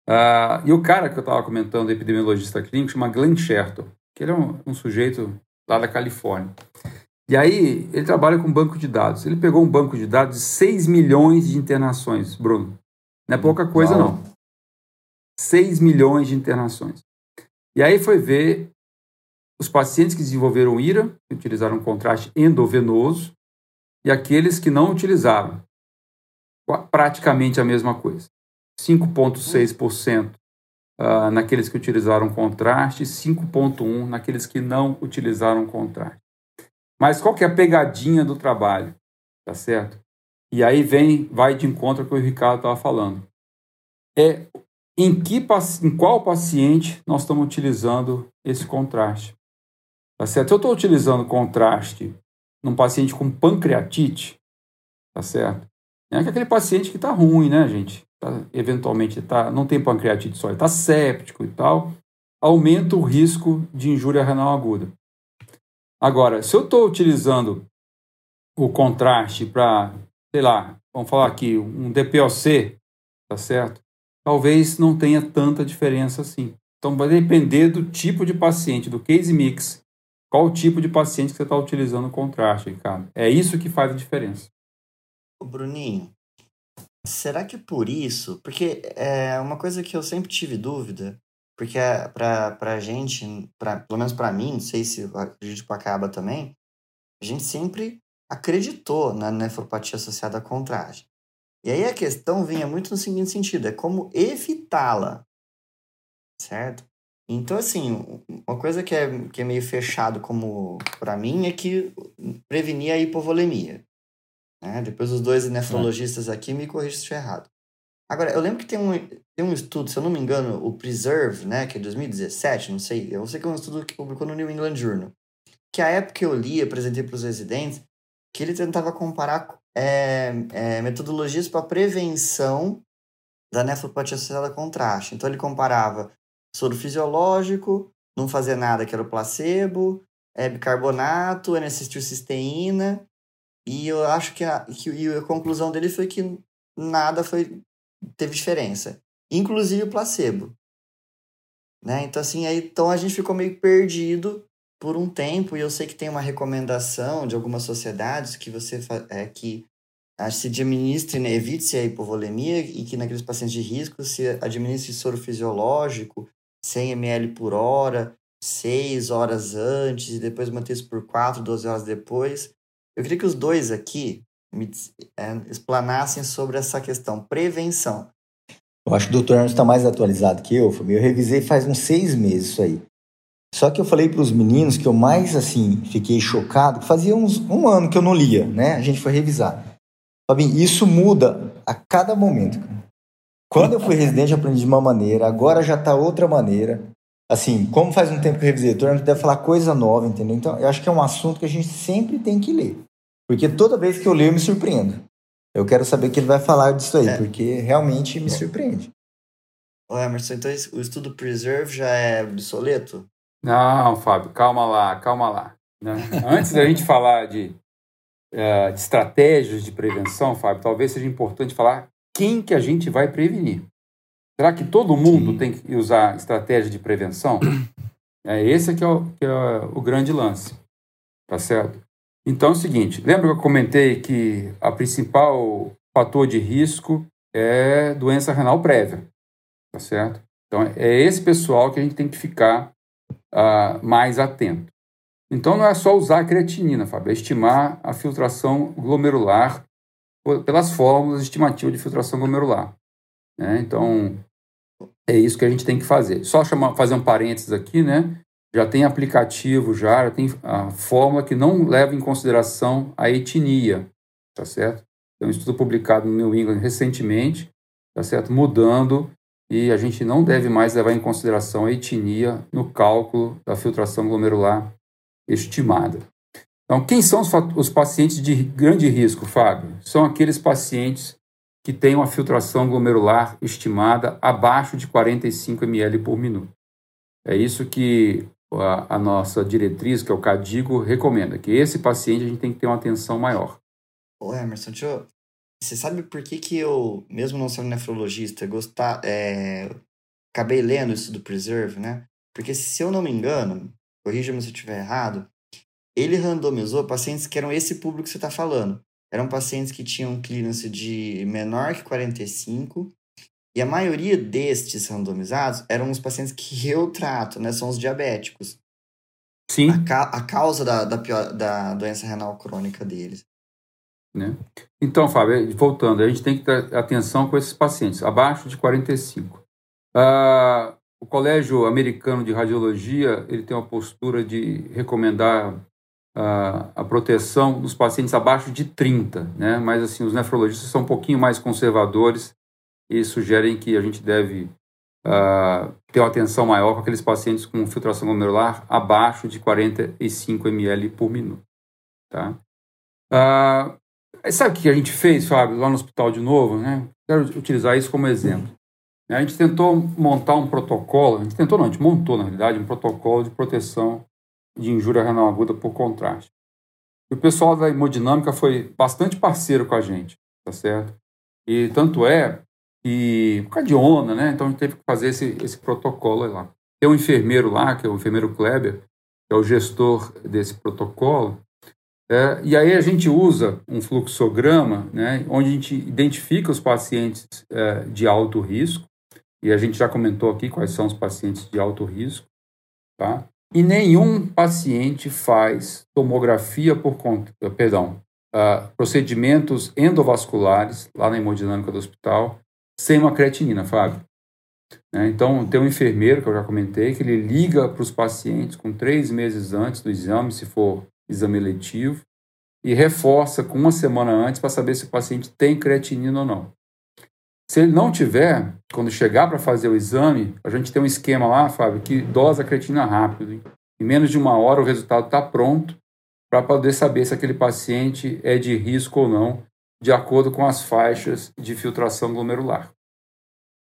Uh, e o cara que eu estava comentando, epidemiologista clínico, chama Glenn Sherton, que ele é um, um sujeito lá da Califórnia. E aí, ele trabalha com banco de dados. Ele pegou um banco de dados de 6 milhões de internações, Bruno. Não é pouca coisa, não. não. 6 milhões de internações. E aí foi ver os pacientes que desenvolveram IRA, que utilizaram contraste endovenoso, e aqueles que não utilizaram. Praticamente a mesma coisa. 5,6% uh, naqueles que utilizaram contraste, 5,1% naqueles que não utilizaram contraste. Mas qual que é a pegadinha do trabalho? Tá certo? E aí vem, vai de encontro com o que o Ricardo estava falando. É em, que, em qual paciente nós estamos utilizando esse contraste. Tá certo? Se eu estou utilizando contraste num paciente com pancreatite, tá certo? É aquele paciente que está ruim, né, gente? Tá, eventualmente tá, não tem pancreatite só, está séptico e tal, aumenta o risco de injúria renal aguda. Agora, se eu estou utilizando o contraste para, sei lá, vamos falar aqui, um DPOC, tá certo? talvez não tenha tanta diferença assim. Então vai depender do tipo de paciente, do case mix, qual o tipo de paciente que você está utilizando o contraste, Ricardo. É isso que faz a diferença. Ô Bruninho, será que por isso? Porque é uma coisa que eu sempre tive dúvida, porque para a gente, pra, pelo menos para mim, não sei se acredito que acaba também, a gente sempre acreditou na nefropatia associada a contraste. E aí a questão vinha muito no seguinte sentido, é como evitá-la, certo? Então, assim, uma coisa que é, que é meio fechado como para mim é que prevenir a hipovolemia. Né? Depois os dois nefrologistas aqui me corrigem se errado. Agora, eu lembro que tem um, tem um estudo, se eu não me engano, o Preserve, né, que é 2017, não sei, eu sei que é um estudo que publicou no New England Journal, que a época que eu li, apresentei para os residentes, que ele tentava comparar é, é, metodologias para prevenção da nefropatia associada a contraste. Então, ele comparava soro fisiológico, não fazer nada, que era o placebo, é, bicarbonato, N-acetilcisteína, e eu acho que a, que a conclusão dele foi que nada foi teve diferença, inclusive o placebo. Né? Então, assim, aí, então a gente ficou meio perdido por um tempo, e eu sei que tem uma recomendação de algumas sociedades que você é, que se administre, né, evite-se a hipovolemia e que naqueles pacientes de risco se administre soro fisiológico 100 ml por hora, 6 horas antes e depois manter isso por 4, 12 horas depois. Eu queria que os dois aqui me é, explanassem sobre essa questão, prevenção. Eu acho que o doutor Ernst está mais atualizado que eu, Eu revisei faz uns seis meses isso aí. Só que eu falei para os meninos que eu mais assim fiquei chocado, fazia uns, um ano que eu não lia, né? A gente foi revisar. Fabinho, isso muda a cada momento. Quando eu fui residente, eu aprendi de uma maneira, agora já está outra maneira. Assim, como faz um tempo que eu revisei, o Torno deve falar coisa nova, entendeu? Então, eu acho que é um assunto que a gente sempre tem que ler. Porque toda vez que eu leio, eu me surpreendo. Eu quero saber o que ele vai falar disso aí, é. porque realmente me surpreende. Ô Emerson, então o estudo Preserve já é obsoleto? Não, Fábio, calma lá, calma lá. Né? Antes da gente falar de, uh, de estratégias de prevenção, Fábio, talvez seja importante falar quem que a gente vai prevenir. Será que todo mundo Sim. tem que usar estratégia de prevenção? É esse que é, o, que é o grande lance, tá certo? Então é o seguinte, lembra que eu comentei que a principal fator de risco é doença renal prévia, tá certo? Então, é esse pessoal que a gente tem que ficar uh, mais atento. Então, não é só usar a creatinina, Fábio, é estimar a filtração glomerular pelas fórmulas estimativas de filtração glomerular. Né? Então, é isso que a gente tem que fazer. Só chamar, fazer um parênteses aqui, né? Já tem aplicativo, já, já tem a fórmula que não leva em consideração a etnia, tá certo? Tem um estudo publicado no New England recentemente, tá certo? Mudando e a gente não deve mais levar em consideração a etnia no cálculo da filtração glomerular estimada. Então, quem são os, os pacientes de grande risco, Fábio? São aqueles pacientes que têm uma filtração glomerular estimada abaixo de 45 ml por minuto. É isso que a, a, nossa diretriz, que é o CADIGO, recomenda, que esse paciente a gente tem que ter uma atenção maior. Ô Emerson, você sabe por que, que eu, mesmo não sendo nefrologista, gostar, é... acabei lendo isso do Preserve, né? Porque se eu não me engano, corrija-me se eu estiver errado, ele randomizou pacientes que eram esse público que você está falando. Eram pacientes que tinham clearance de menor que 45, e a maioria destes randomizados eram os pacientes que eu trato, né? São os diabéticos. Sim. A, ca a causa da, da, pior, da doença renal crônica deles. Né? Então, Fábio, voltando, a gente tem que ter atenção com esses pacientes, abaixo de 45. Ah, o Colégio Americano de Radiologia ele tem uma postura de recomendar ah, a proteção dos pacientes abaixo de 30, né? mas assim, os nefrologistas são um pouquinho mais conservadores e sugerem que a gente deve uh, ter uma atenção maior com aqueles pacientes com filtração glomerular abaixo de 45 ml por minuto. Tá? Uh, sabe o que a gente fez, Fábio, lá no hospital de novo? Né? Quero utilizar isso como exemplo. A gente tentou montar um protocolo, a gente tentou não, a gente montou, na realidade, um protocolo de proteção de injúria renal aguda por contraste. E o pessoal da hemodinâmica foi bastante parceiro com a gente, tá certo? E tanto é que, por causa de onda, né? Então a gente teve que fazer esse, esse protocolo lá. Tem um enfermeiro lá, que é o enfermeiro Kleber, que é o gestor desse protocolo, é, e aí a gente usa um fluxograma, né, onde a gente identifica os pacientes é, de alto risco, e a gente já comentou aqui quais são os pacientes de alto risco, tá? E nenhum paciente faz tomografia por conta, perdão, uh, procedimentos endovasculares lá na hemodinâmica do hospital sem uma creatinina, Fábio. Né? Então, tem um enfermeiro, que eu já comentei, que ele liga para os pacientes com três meses antes do exame, se for exame letivo, e reforça com uma semana antes para saber se o paciente tem creatinina ou não. Se ele não tiver, quando chegar para fazer o exame, a gente tem um esquema lá, Fábio, que dosa a creatina rápido. Em menos de uma hora o resultado está pronto para poder saber se aquele paciente é de risco ou não de acordo com as faixas de filtração glomerular.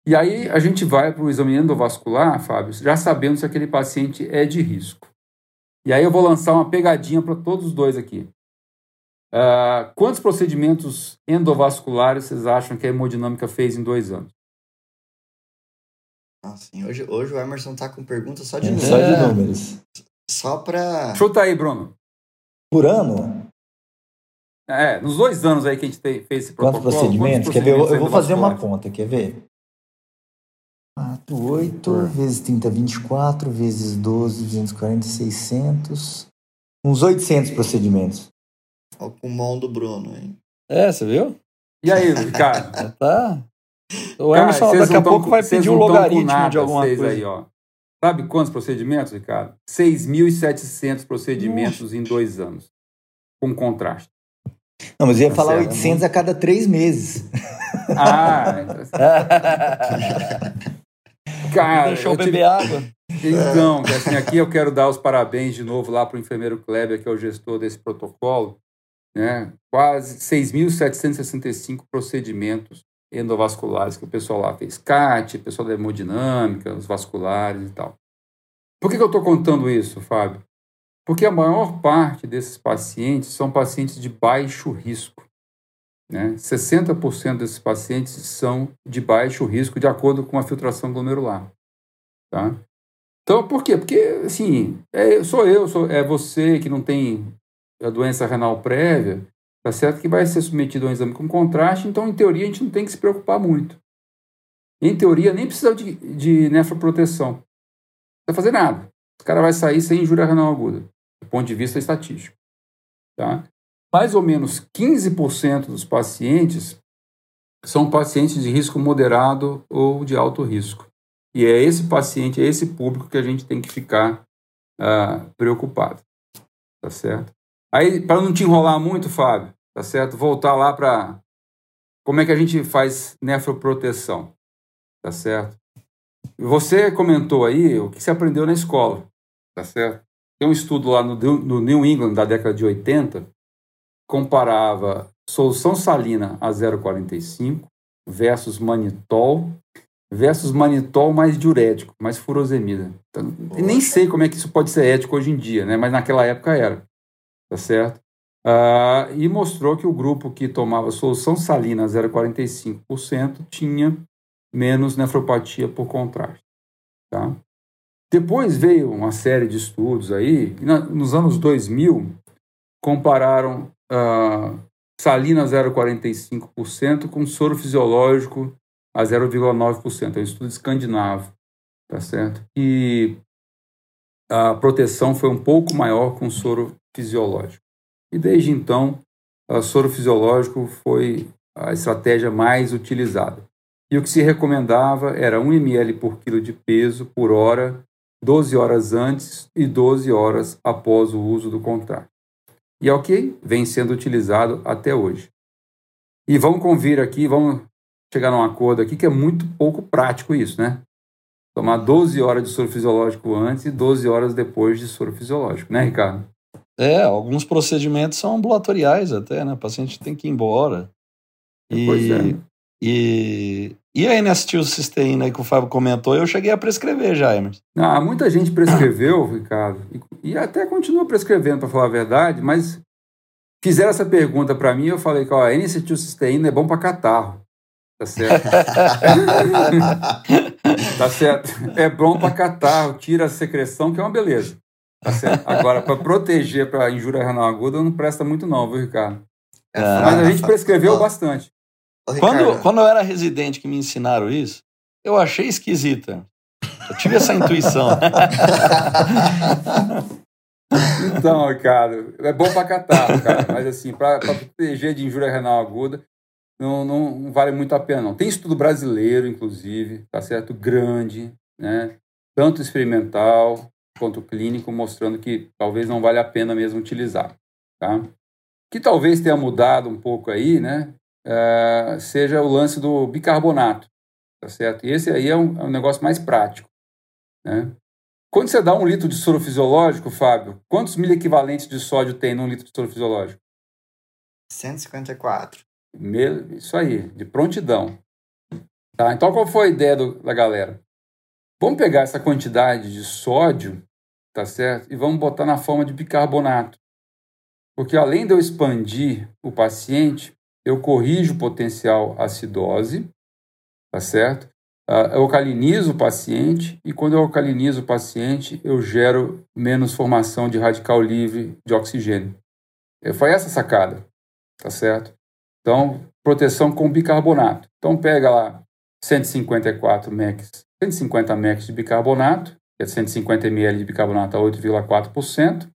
E aí a gente vai para o exame endovascular, Fábio, já sabendo se aquele paciente é de risco. E aí eu vou lançar uma pegadinha para todos os dois aqui. Uh, quantos procedimentos endovasculares vocês acham que a hemodinâmica fez em dois anos? Assim, hoje, hoje o Emerson tá com perguntas só de é, números. Só de números. Só para. Chuta aí, Bruno. Por ano? É, nos dois anos aí que a gente fez esse protocolo. Quantos procedimentos? Quer ver? Eu, eu vou fazer uma conta, quer ver? 4, 8 vezes 30, 24, vezes 12, 240, 600. Uns 800 procedimentos. Olha o pulmão do Bruno, hein? É, você viu? E aí, cara? tá. O Emerson cara, daqui a pouco vai pedir um logaritmo nada, de alguma coisa. Aí, ó. Sabe quantos procedimentos, Ricardo? 6.700 procedimentos Nossa. em dois anos. Com contraste. Não, mas eu ia tá falar certo, 800 né? a cada três meses. Ah, cara. Deixou beber te... água. Então, assim, aqui eu quero dar os parabéns de novo lá para o enfermeiro Kleber, que é o gestor desse protocolo. Né? Quase 6.765 procedimentos endovasculares que o pessoal lá fez. CAT, o pessoal da hemodinâmica, os vasculares e tal. Por que, que eu estou contando isso, Fábio? Porque a maior parte desses pacientes são pacientes de baixo risco. Né? 60% desses pacientes são de baixo risco, de acordo com a filtração glomerular. Tá? Então, por quê? Porque, assim, é, sou eu, sou, é você que não tem a doença renal prévia, tá certo? Que vai ser submetido a um exame com contraste, então, em teoria, a gente não tem que se preocupar muito. Em teoria, nem precisa de, de nefroproteção. Não precisa fazer nada. O cara vai sair sem injúria renal aguda, ponto de vista estatístico. Tá? Mais ou menos 15% dos pacientes são pacientes de risco moderado ou de alto risco. E é esse paciente, é esse público que a gente tem que ficar uh, preocupado. Tá certo? Aí, para não te enrolar muito, Fábio, tá certo? Voltar lá para como é que a gente faz nefroproteção, tá certo? Você comentou aí o que você aprendeu na escola, tá certo? Tem um estudo lá no, no New England da década de 80, comparava solução salina a 0,45 versus manitol versus manitol mais diurético, mais furosemida. Então, nem sei como é que isso pode ser ético hoje em dia, né? mas naquela época era, tá certo? Ah, e mostrou que o grupo que tomava solução salina 0,45% tinha menos nefropatia por contraste. Tá? Depois veio uma série de estudos aí, e na, nos anos 2000 compararam uh, salina 0,45% com soro fisiológico a 0,9%. É um estudo escandinavo, tá certo? E a proteção foi um pouco maior com soro fisiológico. E desde então, o soro fisiológico foi a estratégia mais utilizada. E o que se recomendava era 1 ml por quilo de peso por hora, 12 horas antes e 12 horas após o uso do contraste. E é o que vem sendo utilizado até hoje. E vamos convir aqui, vamos chegar num acordo aqui que é muito pouco prático isso, né? Tomar 12 horas de soro fisiológico antes e 12 horas depois de soro fisiológico, né, Ricardo? É, alguns procedimentos são ambulatoriais até, né? O paciente tem que ir embora. E, pois é. E, e a N-acetilcisteína que o Fábio comentou, eu cheguei a prescrever já, Emerson. Ah, muita gente prescreveu, Ricardo, e, e até continua prescrevendo, para falar a verdade, mas fizeram essa pergunta para mim eu falei que a N-acetilcisteína é bom para catarro. Tá certo? tá certo. É bom para catarro, tira a secreção, que é uma beleza. Tá certo? Agora, para proteger para injúria renal aguda, não presta muito não, viu, Ricardo? É, mas a gente prescreveu bastante. Quando, quando eu era residente que me ensinaram isso, eu achei esquisita. Eu tive essa intuição. então, Ricardo, é bom para catar, cara, mas assim, para proteger de injúria renal aguda, não, não, não, vale muito a pena, não. Tem estudo brasileiro, inclusive, tá certo? Grande, né? Tanto experimental quanto clínico, mostrando que talvez não vale a pena mesmo utilizar, tá? Que talvez tenha mudado um pouco aí, né? Uh, seja o lance do bicarbonato, tá certo? E esse aí é um, é um negócio mais prático, né? Quando você dá um litro de soro fisiológico, Fábio, quantos miliequivalentes de sódio tem num litro de soro fisiológico? 154. Isso aí, de prontidão. Tá, então qual foi a ideia do, da galera? Vamos pegar essa quantidade de sódio, tá certo? E vamos botar na forma de bicarbonato. Porque além de eu expandir o paciente, eu corrijo potencial acidose, tá certo? Uh, eu alcalinizo o paciente e quando eu alcalinizo o paciente, eu gero menos formação de radical livre de oxigênio. É, foi essa sacada, tá certo? Então, proteção com bicarbonato. Então, pega lá 154 mEq, 150 mEq de bicarbonato, que é 150 ml de bicarbonato a 8,4%,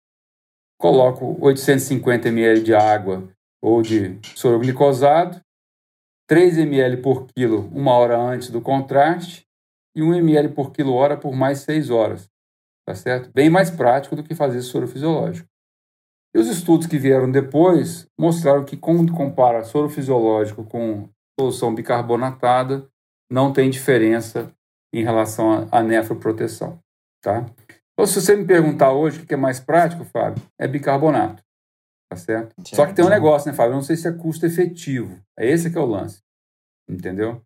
coloco 850 ml de água ou de soro glicosado, 3 ml por quilo uma hora antes do contraste e 1 ml por quilo hora por mais 6 horas. Tá certo? Bem mais prático do que fazer soro fisiológico. E os estudos que vieram depois mostraram que quando compara soro fisiológico com solução bicarbonatada, não tem diferença em relação à nefroproteção. Tá? Então, se você me perguntar hoje o que é mais prático, Fábio, é bicarbonato. Tá certo? certo? Só que tem um negócio, né, Fábio? Eu não sei se é custo efetivo. É esse que é o lance. Entendeu?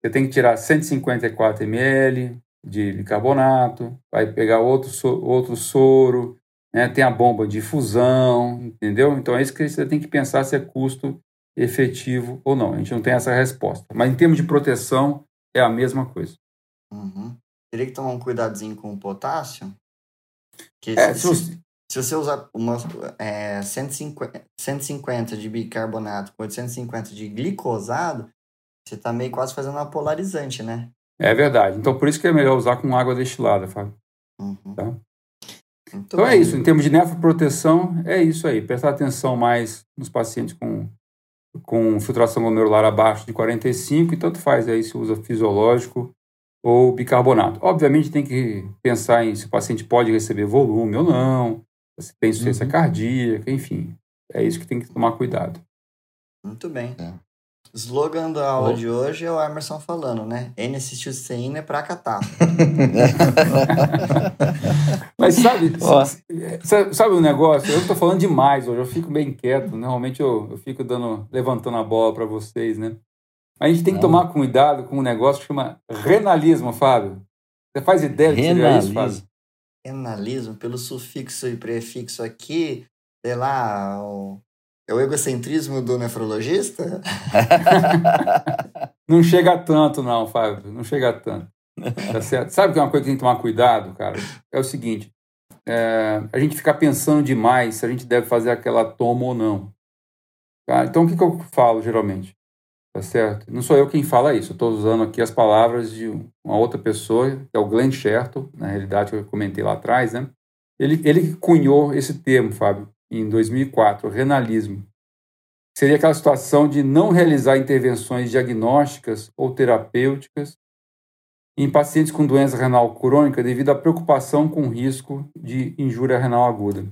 Você tem que tirar 154 ml de bicarbonato, vai pegar outro, so, outro soro, né? tem a bomba de fusão, entendeu? Então é isso que você tem que pensar se é custo efetivo ou não. A gente não tem essa resposta. Mas em termos de proteção, é a mesma coisa. Uhum. Teria que tomar um cuidadinho com o potássio? Que é, se, você, Se você usar uma, é, 150, 150 de bicarbonato com 850 de glicosado, você tá meio quase fazendo uma polarizante, né? É verdade. Então, por isso que é melhor usar com água destilada, Fábio. Uhum. Tá? Então é bem. isso. Em termos de nefroproteção, é isso aí. Prestar atenção mais nos pacientes com, com filtração glomerular abaixo de 45, e tanto faz aí se usa fisiológico ou bicarbonato. Obviamente tem que pensar em se o paciente pode receber volume ou não, se tem insuficiência Uhum. cardíaca, enfim. É isso que tem que tomar cuidado. Muito bem. É. Slogan da aula Oh. de hoje é o Emerson falando, né? N-acetilceína é pra catar. Mas sabe, sabe, sabe o negócio? Eu estou falando demais hoje, eu fico bem quieto. Normalmente eu, eu fico dando, levantando a bola para vocês, né? A gente tem que Não. tomar cuidado com um negócio que chama renalismo, Fábio. Você faz ideia do que seria isso, Fábio? Renalismo, pelo sufixo e prefixo aqui, sei lá, o... é o egocentrismo do nefrologista? Não chega tanto, não, Fábio. Não chega tanto. Tá certo? Sabe que é uma coisa que tem que tomar cuidado, cara? É o seguinte: é, a gente fica pensando demais se a gente deve fazer aquela toma ou não. Tá? Então, o que, que eu falo geralmente? Tá certo? Não sou eu quem fala isso. Eu estou usando aqui as palavras de uma outra pessoa, que é o Glenn Sherton, na realidade, que eu comentei lá atrás, né? Ele, ele cunhou esse termo, Fábio, em 2004, renalismo. Seria aquela situação de não realizar intervenções diagnósticas ou terapêuticas em pacientes com doença renal crônica devido à preocupação com o risco de injúria renal aguda.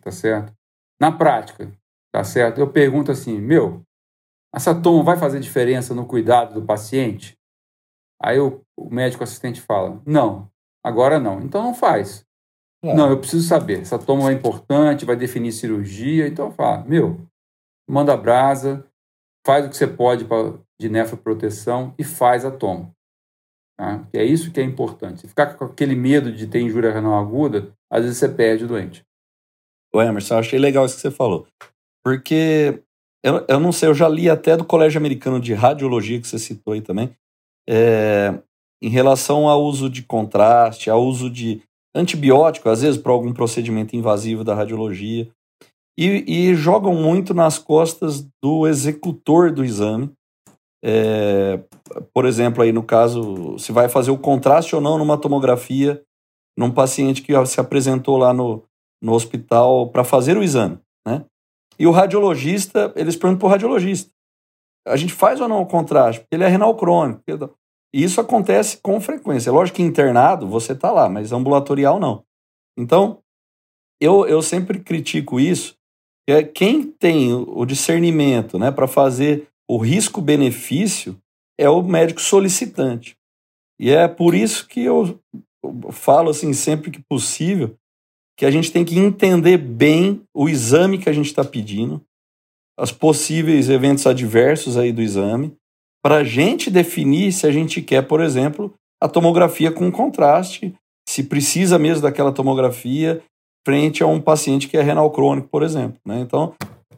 Tá certo? Na prática, tá certo? Eu pergunto assim, meu, essa toma vai fazer diferença no cuidado do paciente? Aí o, o médico assistente fala, não, agora não. Então não faz. Claro. Não, eu preciso saber. Essa toma é importante, vai definir cirurgia. Então fala, meu, manda brasa, faz o que você pode pra, de nefroproteção e faz a toma. Tá? É isso que é importante. Se ficar com aquele medo de ter injúria renal aguda, às vezes você perde o doente. Ô Emerson, eu achei legal isso que você falou. Porque eu, eu não sei, eu já li até do Colégio Americano de Radiologia, que você citou aí também, é, em relação ao uso de contraste, ao uso de antibiótico, às vezes para algum procedimento invasivo da radiologia, e, e jogam muito nas costas do executor do exame. É, por exemplo, aí no caso, se vai fazer o contraste ou não numa tomografia num paciente que se apresentou lá no, no hospital para fazer o exame, né? E o radiologista, eles perguntam para o radiologista, a gente faz ou não o contraste? Porque ele é renal crônico. E isso acontece com frequência. Lógico que internado você está lá, mas ambulatorial não. Então, eu, eu sempre critico isso, é quem tem o discernimento né, para fazer o risco-benefício é o médico solicitante. E é por isso que eu falo assim sempre que possível que a gente tem que entender bem o exame que a gente está pedindo, os possíveis eventos adversos aí do exame, para a gente definir se a gente quer, por exemplo, a tomografia com contraste, se precisa mesmo daquela tomografia frente a um paciente que é renal crônico, por exemplo. Né? Então,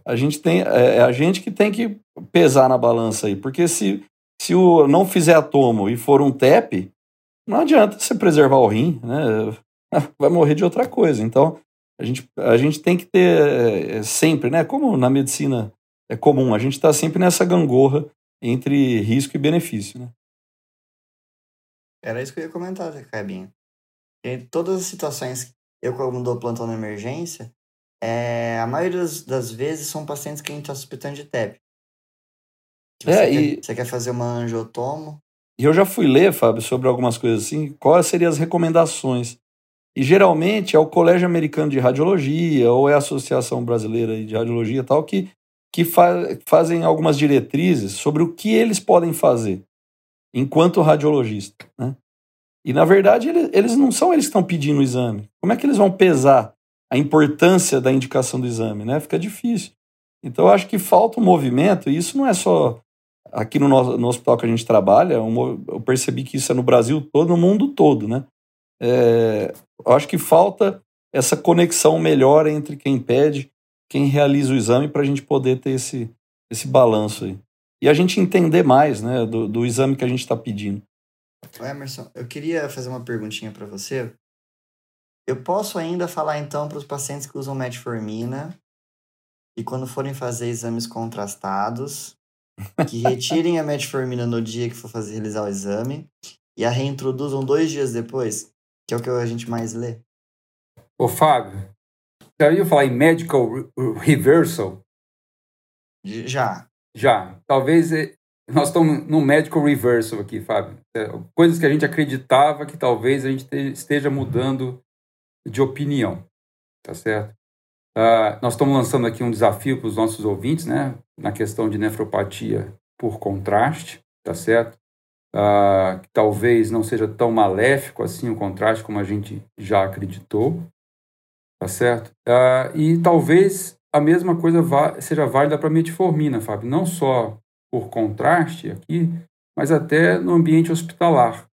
a gente tem, é a gente que tem que pesar na balança aí, porque se, se o não fizer a tomo e for um TEP, não adianta você preservar o rim, né? Vai morrer de outra coisa. Então, a gente, a gente tem que ter é, sempre, né? Como na medicina é comum, a gente está sempre nessa gangorra entre risco e benefício, né? Era isso que eu ia comentar, Cabinha. Em todas as situações, eu como dou plantão na emergência, é, a maioria das, das vezes são pacientes que a gente está suspeitando de TEP. É, você, e- quer, você quer fazer uma angiotomo, E eu já fui ler, Fábio, sobre algumas coisas assim, quais seriam as recomendações. E geralmente é o Colégio Americano de Radiologia ou é a Associação Brasileira de Radiologia tal que, que fa fazem algumas diretrizes sobre o que eles podem fazer enquanto radiologista. Né? E na verdade ele- eles não são eles que estão pedindo o exame. Como é que eles vão pesar a importância da indicação do exame? Né? Fica difícil. Então eu acho que falta um movimento, e isso não é só aqui no, nosso, no hospital que a gente trabalha, mo- eu percebi que isso é no Brasil todo, no mundo todo, né? É, eu acho que falta essa conexão melhor entre quem pede, quem realiza o exame, para a gente poder ter esse, esse balanço aí. E a gente entender mais né, do, do exame que a gente está pedindo. Emerson, eu queria fazer uma perguntinha para você. Eu posso ainda falar então para os pacientes que usam metformina e quando forem fazer exames contrastados, que retirem a metformina no dia que for fazer realizar o exame e a reintroduzam dois dias depois, que é o que a gente mais lê. Ô, Fábio, já ouviu falar em medical reversal? Já. Já. Talvez eh, nós estamos no medical reversal aqui, Fábio. É, coisas que a gente acreditava que talvez a gente esteja mudando de opinião, tá certo? Uh, nós estamos lançando aqui um desafio para os nossos ouvintes, né? Na questão de nefropatia por contraste, tá certo? Uh, que talvez não seja tão maléfico assim o contraste como a gente já acreditou, tá certo? Uh, e talvez a mesma coisa seja válida para metformina, Fábio, não só por contraste aqui, mas até no ambiente hospitalar,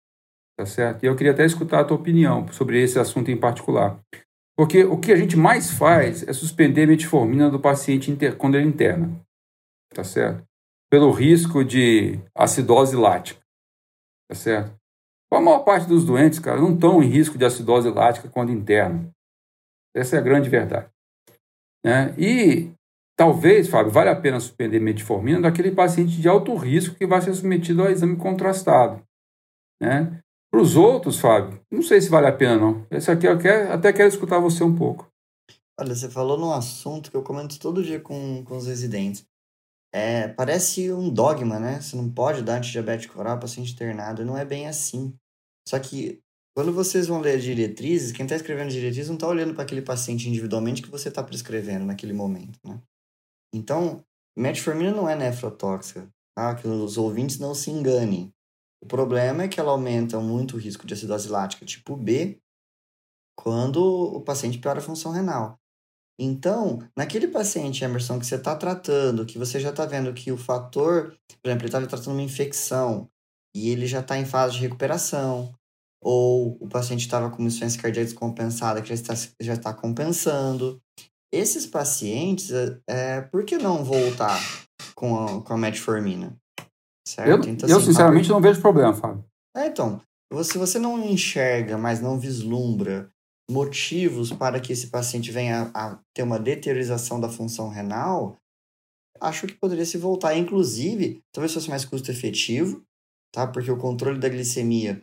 tá certo? E eu queria até escutar a tua opinião sobre esse assunto em particular. Porque o que a gente mais faz é suspender metformina do paciente inter, quando ele interna, tá certo? Pelo risco de acidose lática, tá certo? A maior parte dos doentes, cara, não estão em risco de acidose lática quando internam. Essa é a grande verdade. Né? E talvez, Fábio, vale a pena suspender metformina daquele paciente de alto risco que vai ser submetido ao exame contrastado. Né? Para os outros, Fábio, não sei se vale a pena, não. Esse aqui eu quero, até quero escutar você um pouco. Olha, você falou num assunto que eu comento todo dia com, com os residentes. É, parece um dogma, né? Você não pode dar antidiabético oral para paciente internado. Não é bem assim. Só que quando vocês vão ler diretrizes, quem está escrevendo diretrizes não está olhando para aquele paciente individualmente que você está prescrevendo naquele momento, né? Então, metformina não é nefrotóxica, tá? Que os ouvintes não se enganem. O problema é que ela aumenta muito o risco de acidose lática tipo B quando o paciente piora a função renal. Então, naquele paciente, Emerson, que você está tratando, que você já está vendo que o fator, por exemplo, ele está tratando uma infecção e ele já está em fase de recuperação, ou o paciente estava com insuficiência cardíaca descompensada, que já está, já está compensando. Esses pacientes, é, é por que não voltar com a, com a metformina? Certo? Eu, então, eu assim, sinceramente, não vejo problema, Fábio. É, então, se você não enxerga, mas não vislumbra motivos para que esse paciente venha a ter uma deteriorização da função renal, acho que poderia se voltar. Inclusive, talvez fosse mais custo efetivo, tá? Porque o controle da glicemia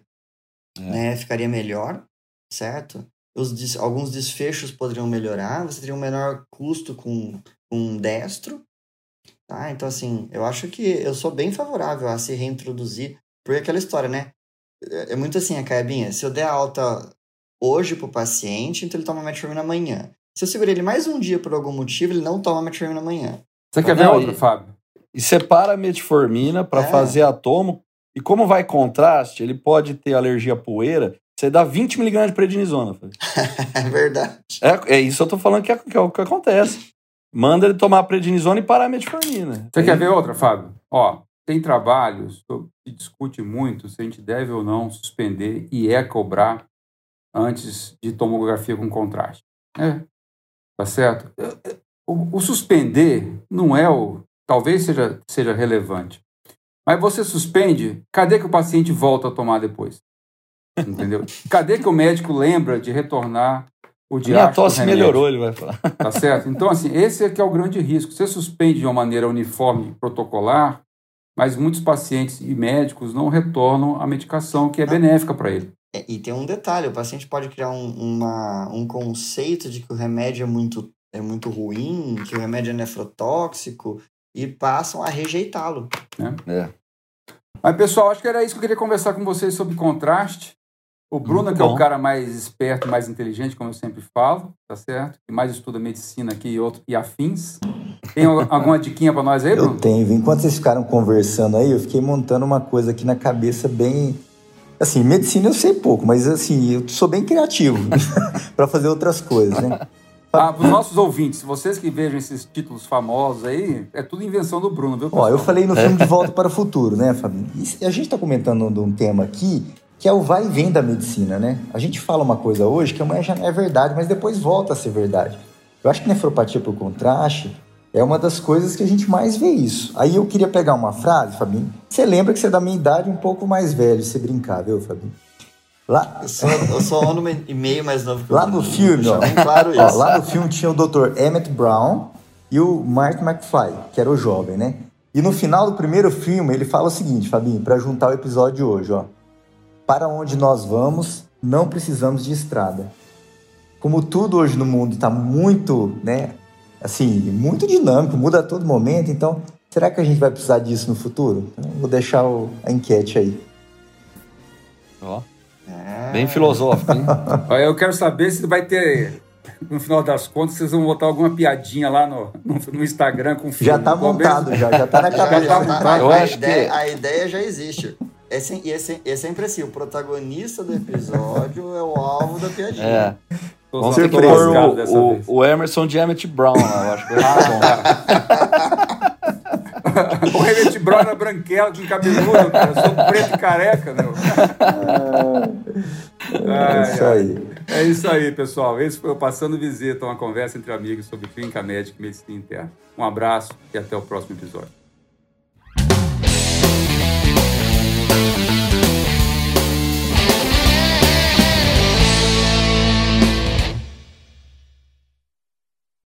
é. né, ficaria melhor, certo? Os, alguns desfechos poderiam melhorar, você teria um menor custo com, com um destro, Tá? Então, assim, eu acho que eu sou bem favorável a se reintroduzir, porque aquela história, né? É, é muito assim, a Caebinha, se eu der alta hoje pro paciente, então ele toma metformina amanhã. Se eu segurar ele mais um dia por algum motivo, ele não toma metformina amanhã. Você quer ver outra, e, Fábio? E separa a metformina para é. fazer atomo. E como vai contraste, ele pode ter alergia à poeira. Você dá 20 miligramas de prednisona. é verdade. É, é isso que eu tô falando que é, que é o que acontece. Manda ele tomar prednisona e parar a metformina. Você Aí... quer ver outra, Fábio? Ó, tem trabalhos que discute muito se a gente deve ou não suspender e é cobrar antes de tomografia com contraste. É, tá certo? O, o, suspender não é o. Talvez seja, seja relevante. Mas você suspende, cadê que o paciente volta a tomar depois? Entendeu? Cadê que o médico lembra de retornar o Minha tosse melhorou, ele vai falar. Tá certo? Então, assim, esse é que é o grande risco. Você suspende de uma maneira uniforme protocolar, mas muitos pacientes e médicos não retornam a medicação que é benéfica para ele. É, e tem um detalhe, o paciente pode criar um, uma, um conceito de que o remédio é muito, é muito ruim, que o remédio é nefrotóxico, e passam a rejeitá-lo. É. é. Mas, pessoal, acho que era isso que eu queria conversar com vocês sobre contraste. O Bruno, Muito que bom. é o cara mais esperto, mais inteligente, como eu sempre falo, tá certo? Que mais estuda medicina aqui e, outro, e afins. Tem alguma diquinha para nós aí, Bruno? Eu tenho. Enquanto vocês ficaram conversando aí, eu fiquei montando uma coisa aqui na cabeça bem. Assim, medicina eu sei pouco, mas assim, eu sou bem criativo para fazer outras coisas, né? Ah, para os nossos ouvintes, vocês que vejam esses títulos famosos aí, é tudo invenção do Bruno, viu? Pessoal? Ó, eu falei no filme De Volta para o Futuro, né, Fabinho? E a gente está comentando de um tema aqui que é o vai e vem da medicina, né? A gente fala uma coisa hoje que amanhã já não é verdade, mas depois volta a ser verdade. Eu acho que nefropatia por contraste é uma das coisas que a gente mais vê isso. Aí eu queria pegar uma frase, Fabinho. Você lembra que você é da minha idade um pouco mais velho, você brincar, viu, Fabinho? Lá, Eu sou, eu sou um ano e meio mais novo que lá no filme, ó, claro ó, isso. lá no filme tinha o Dr. Emmett Brown e o Mark McFly, que era o jovem, né? E no final do primeiro filme ele fala o seguinte, Fabinho, para juntar o episódio de hoje, ó. Para onde nós vamos, não precisamos de estrada. Como tudo hoje no mundo está muito, né, assim, muito dinâmico, muda a todo momento, então será que a gente vai precisar disso no futuro? Vou deixar o- a enquete aí. Ó, É. bem filosófico, hein? Eu quero saber se vai ter, no final das contas, vocês vão botar alguma piadinha lá no, no, no Instagram com o filme. Já tá montado, já, já tá na cabeça. já tá- Eu a, ideia, que- a ideia já existe. É, sem- e é, sem- é sempre assim, o protagonista do episódio é o alvo da piadinha. É. Vamos ter que pôr o, vez. o, o Emerson de Emmett Brown lá, eu acho que o Emmett Brown era branquelo, com cabeludo, cara. Eu sou preto e careca, meu. É isso aí. É isso aí, pessoal. Esse foi o Passando Visita, uma conversa entre amigos sobre clínica médica e medicina interna. Um abraço e até o próximo episódio.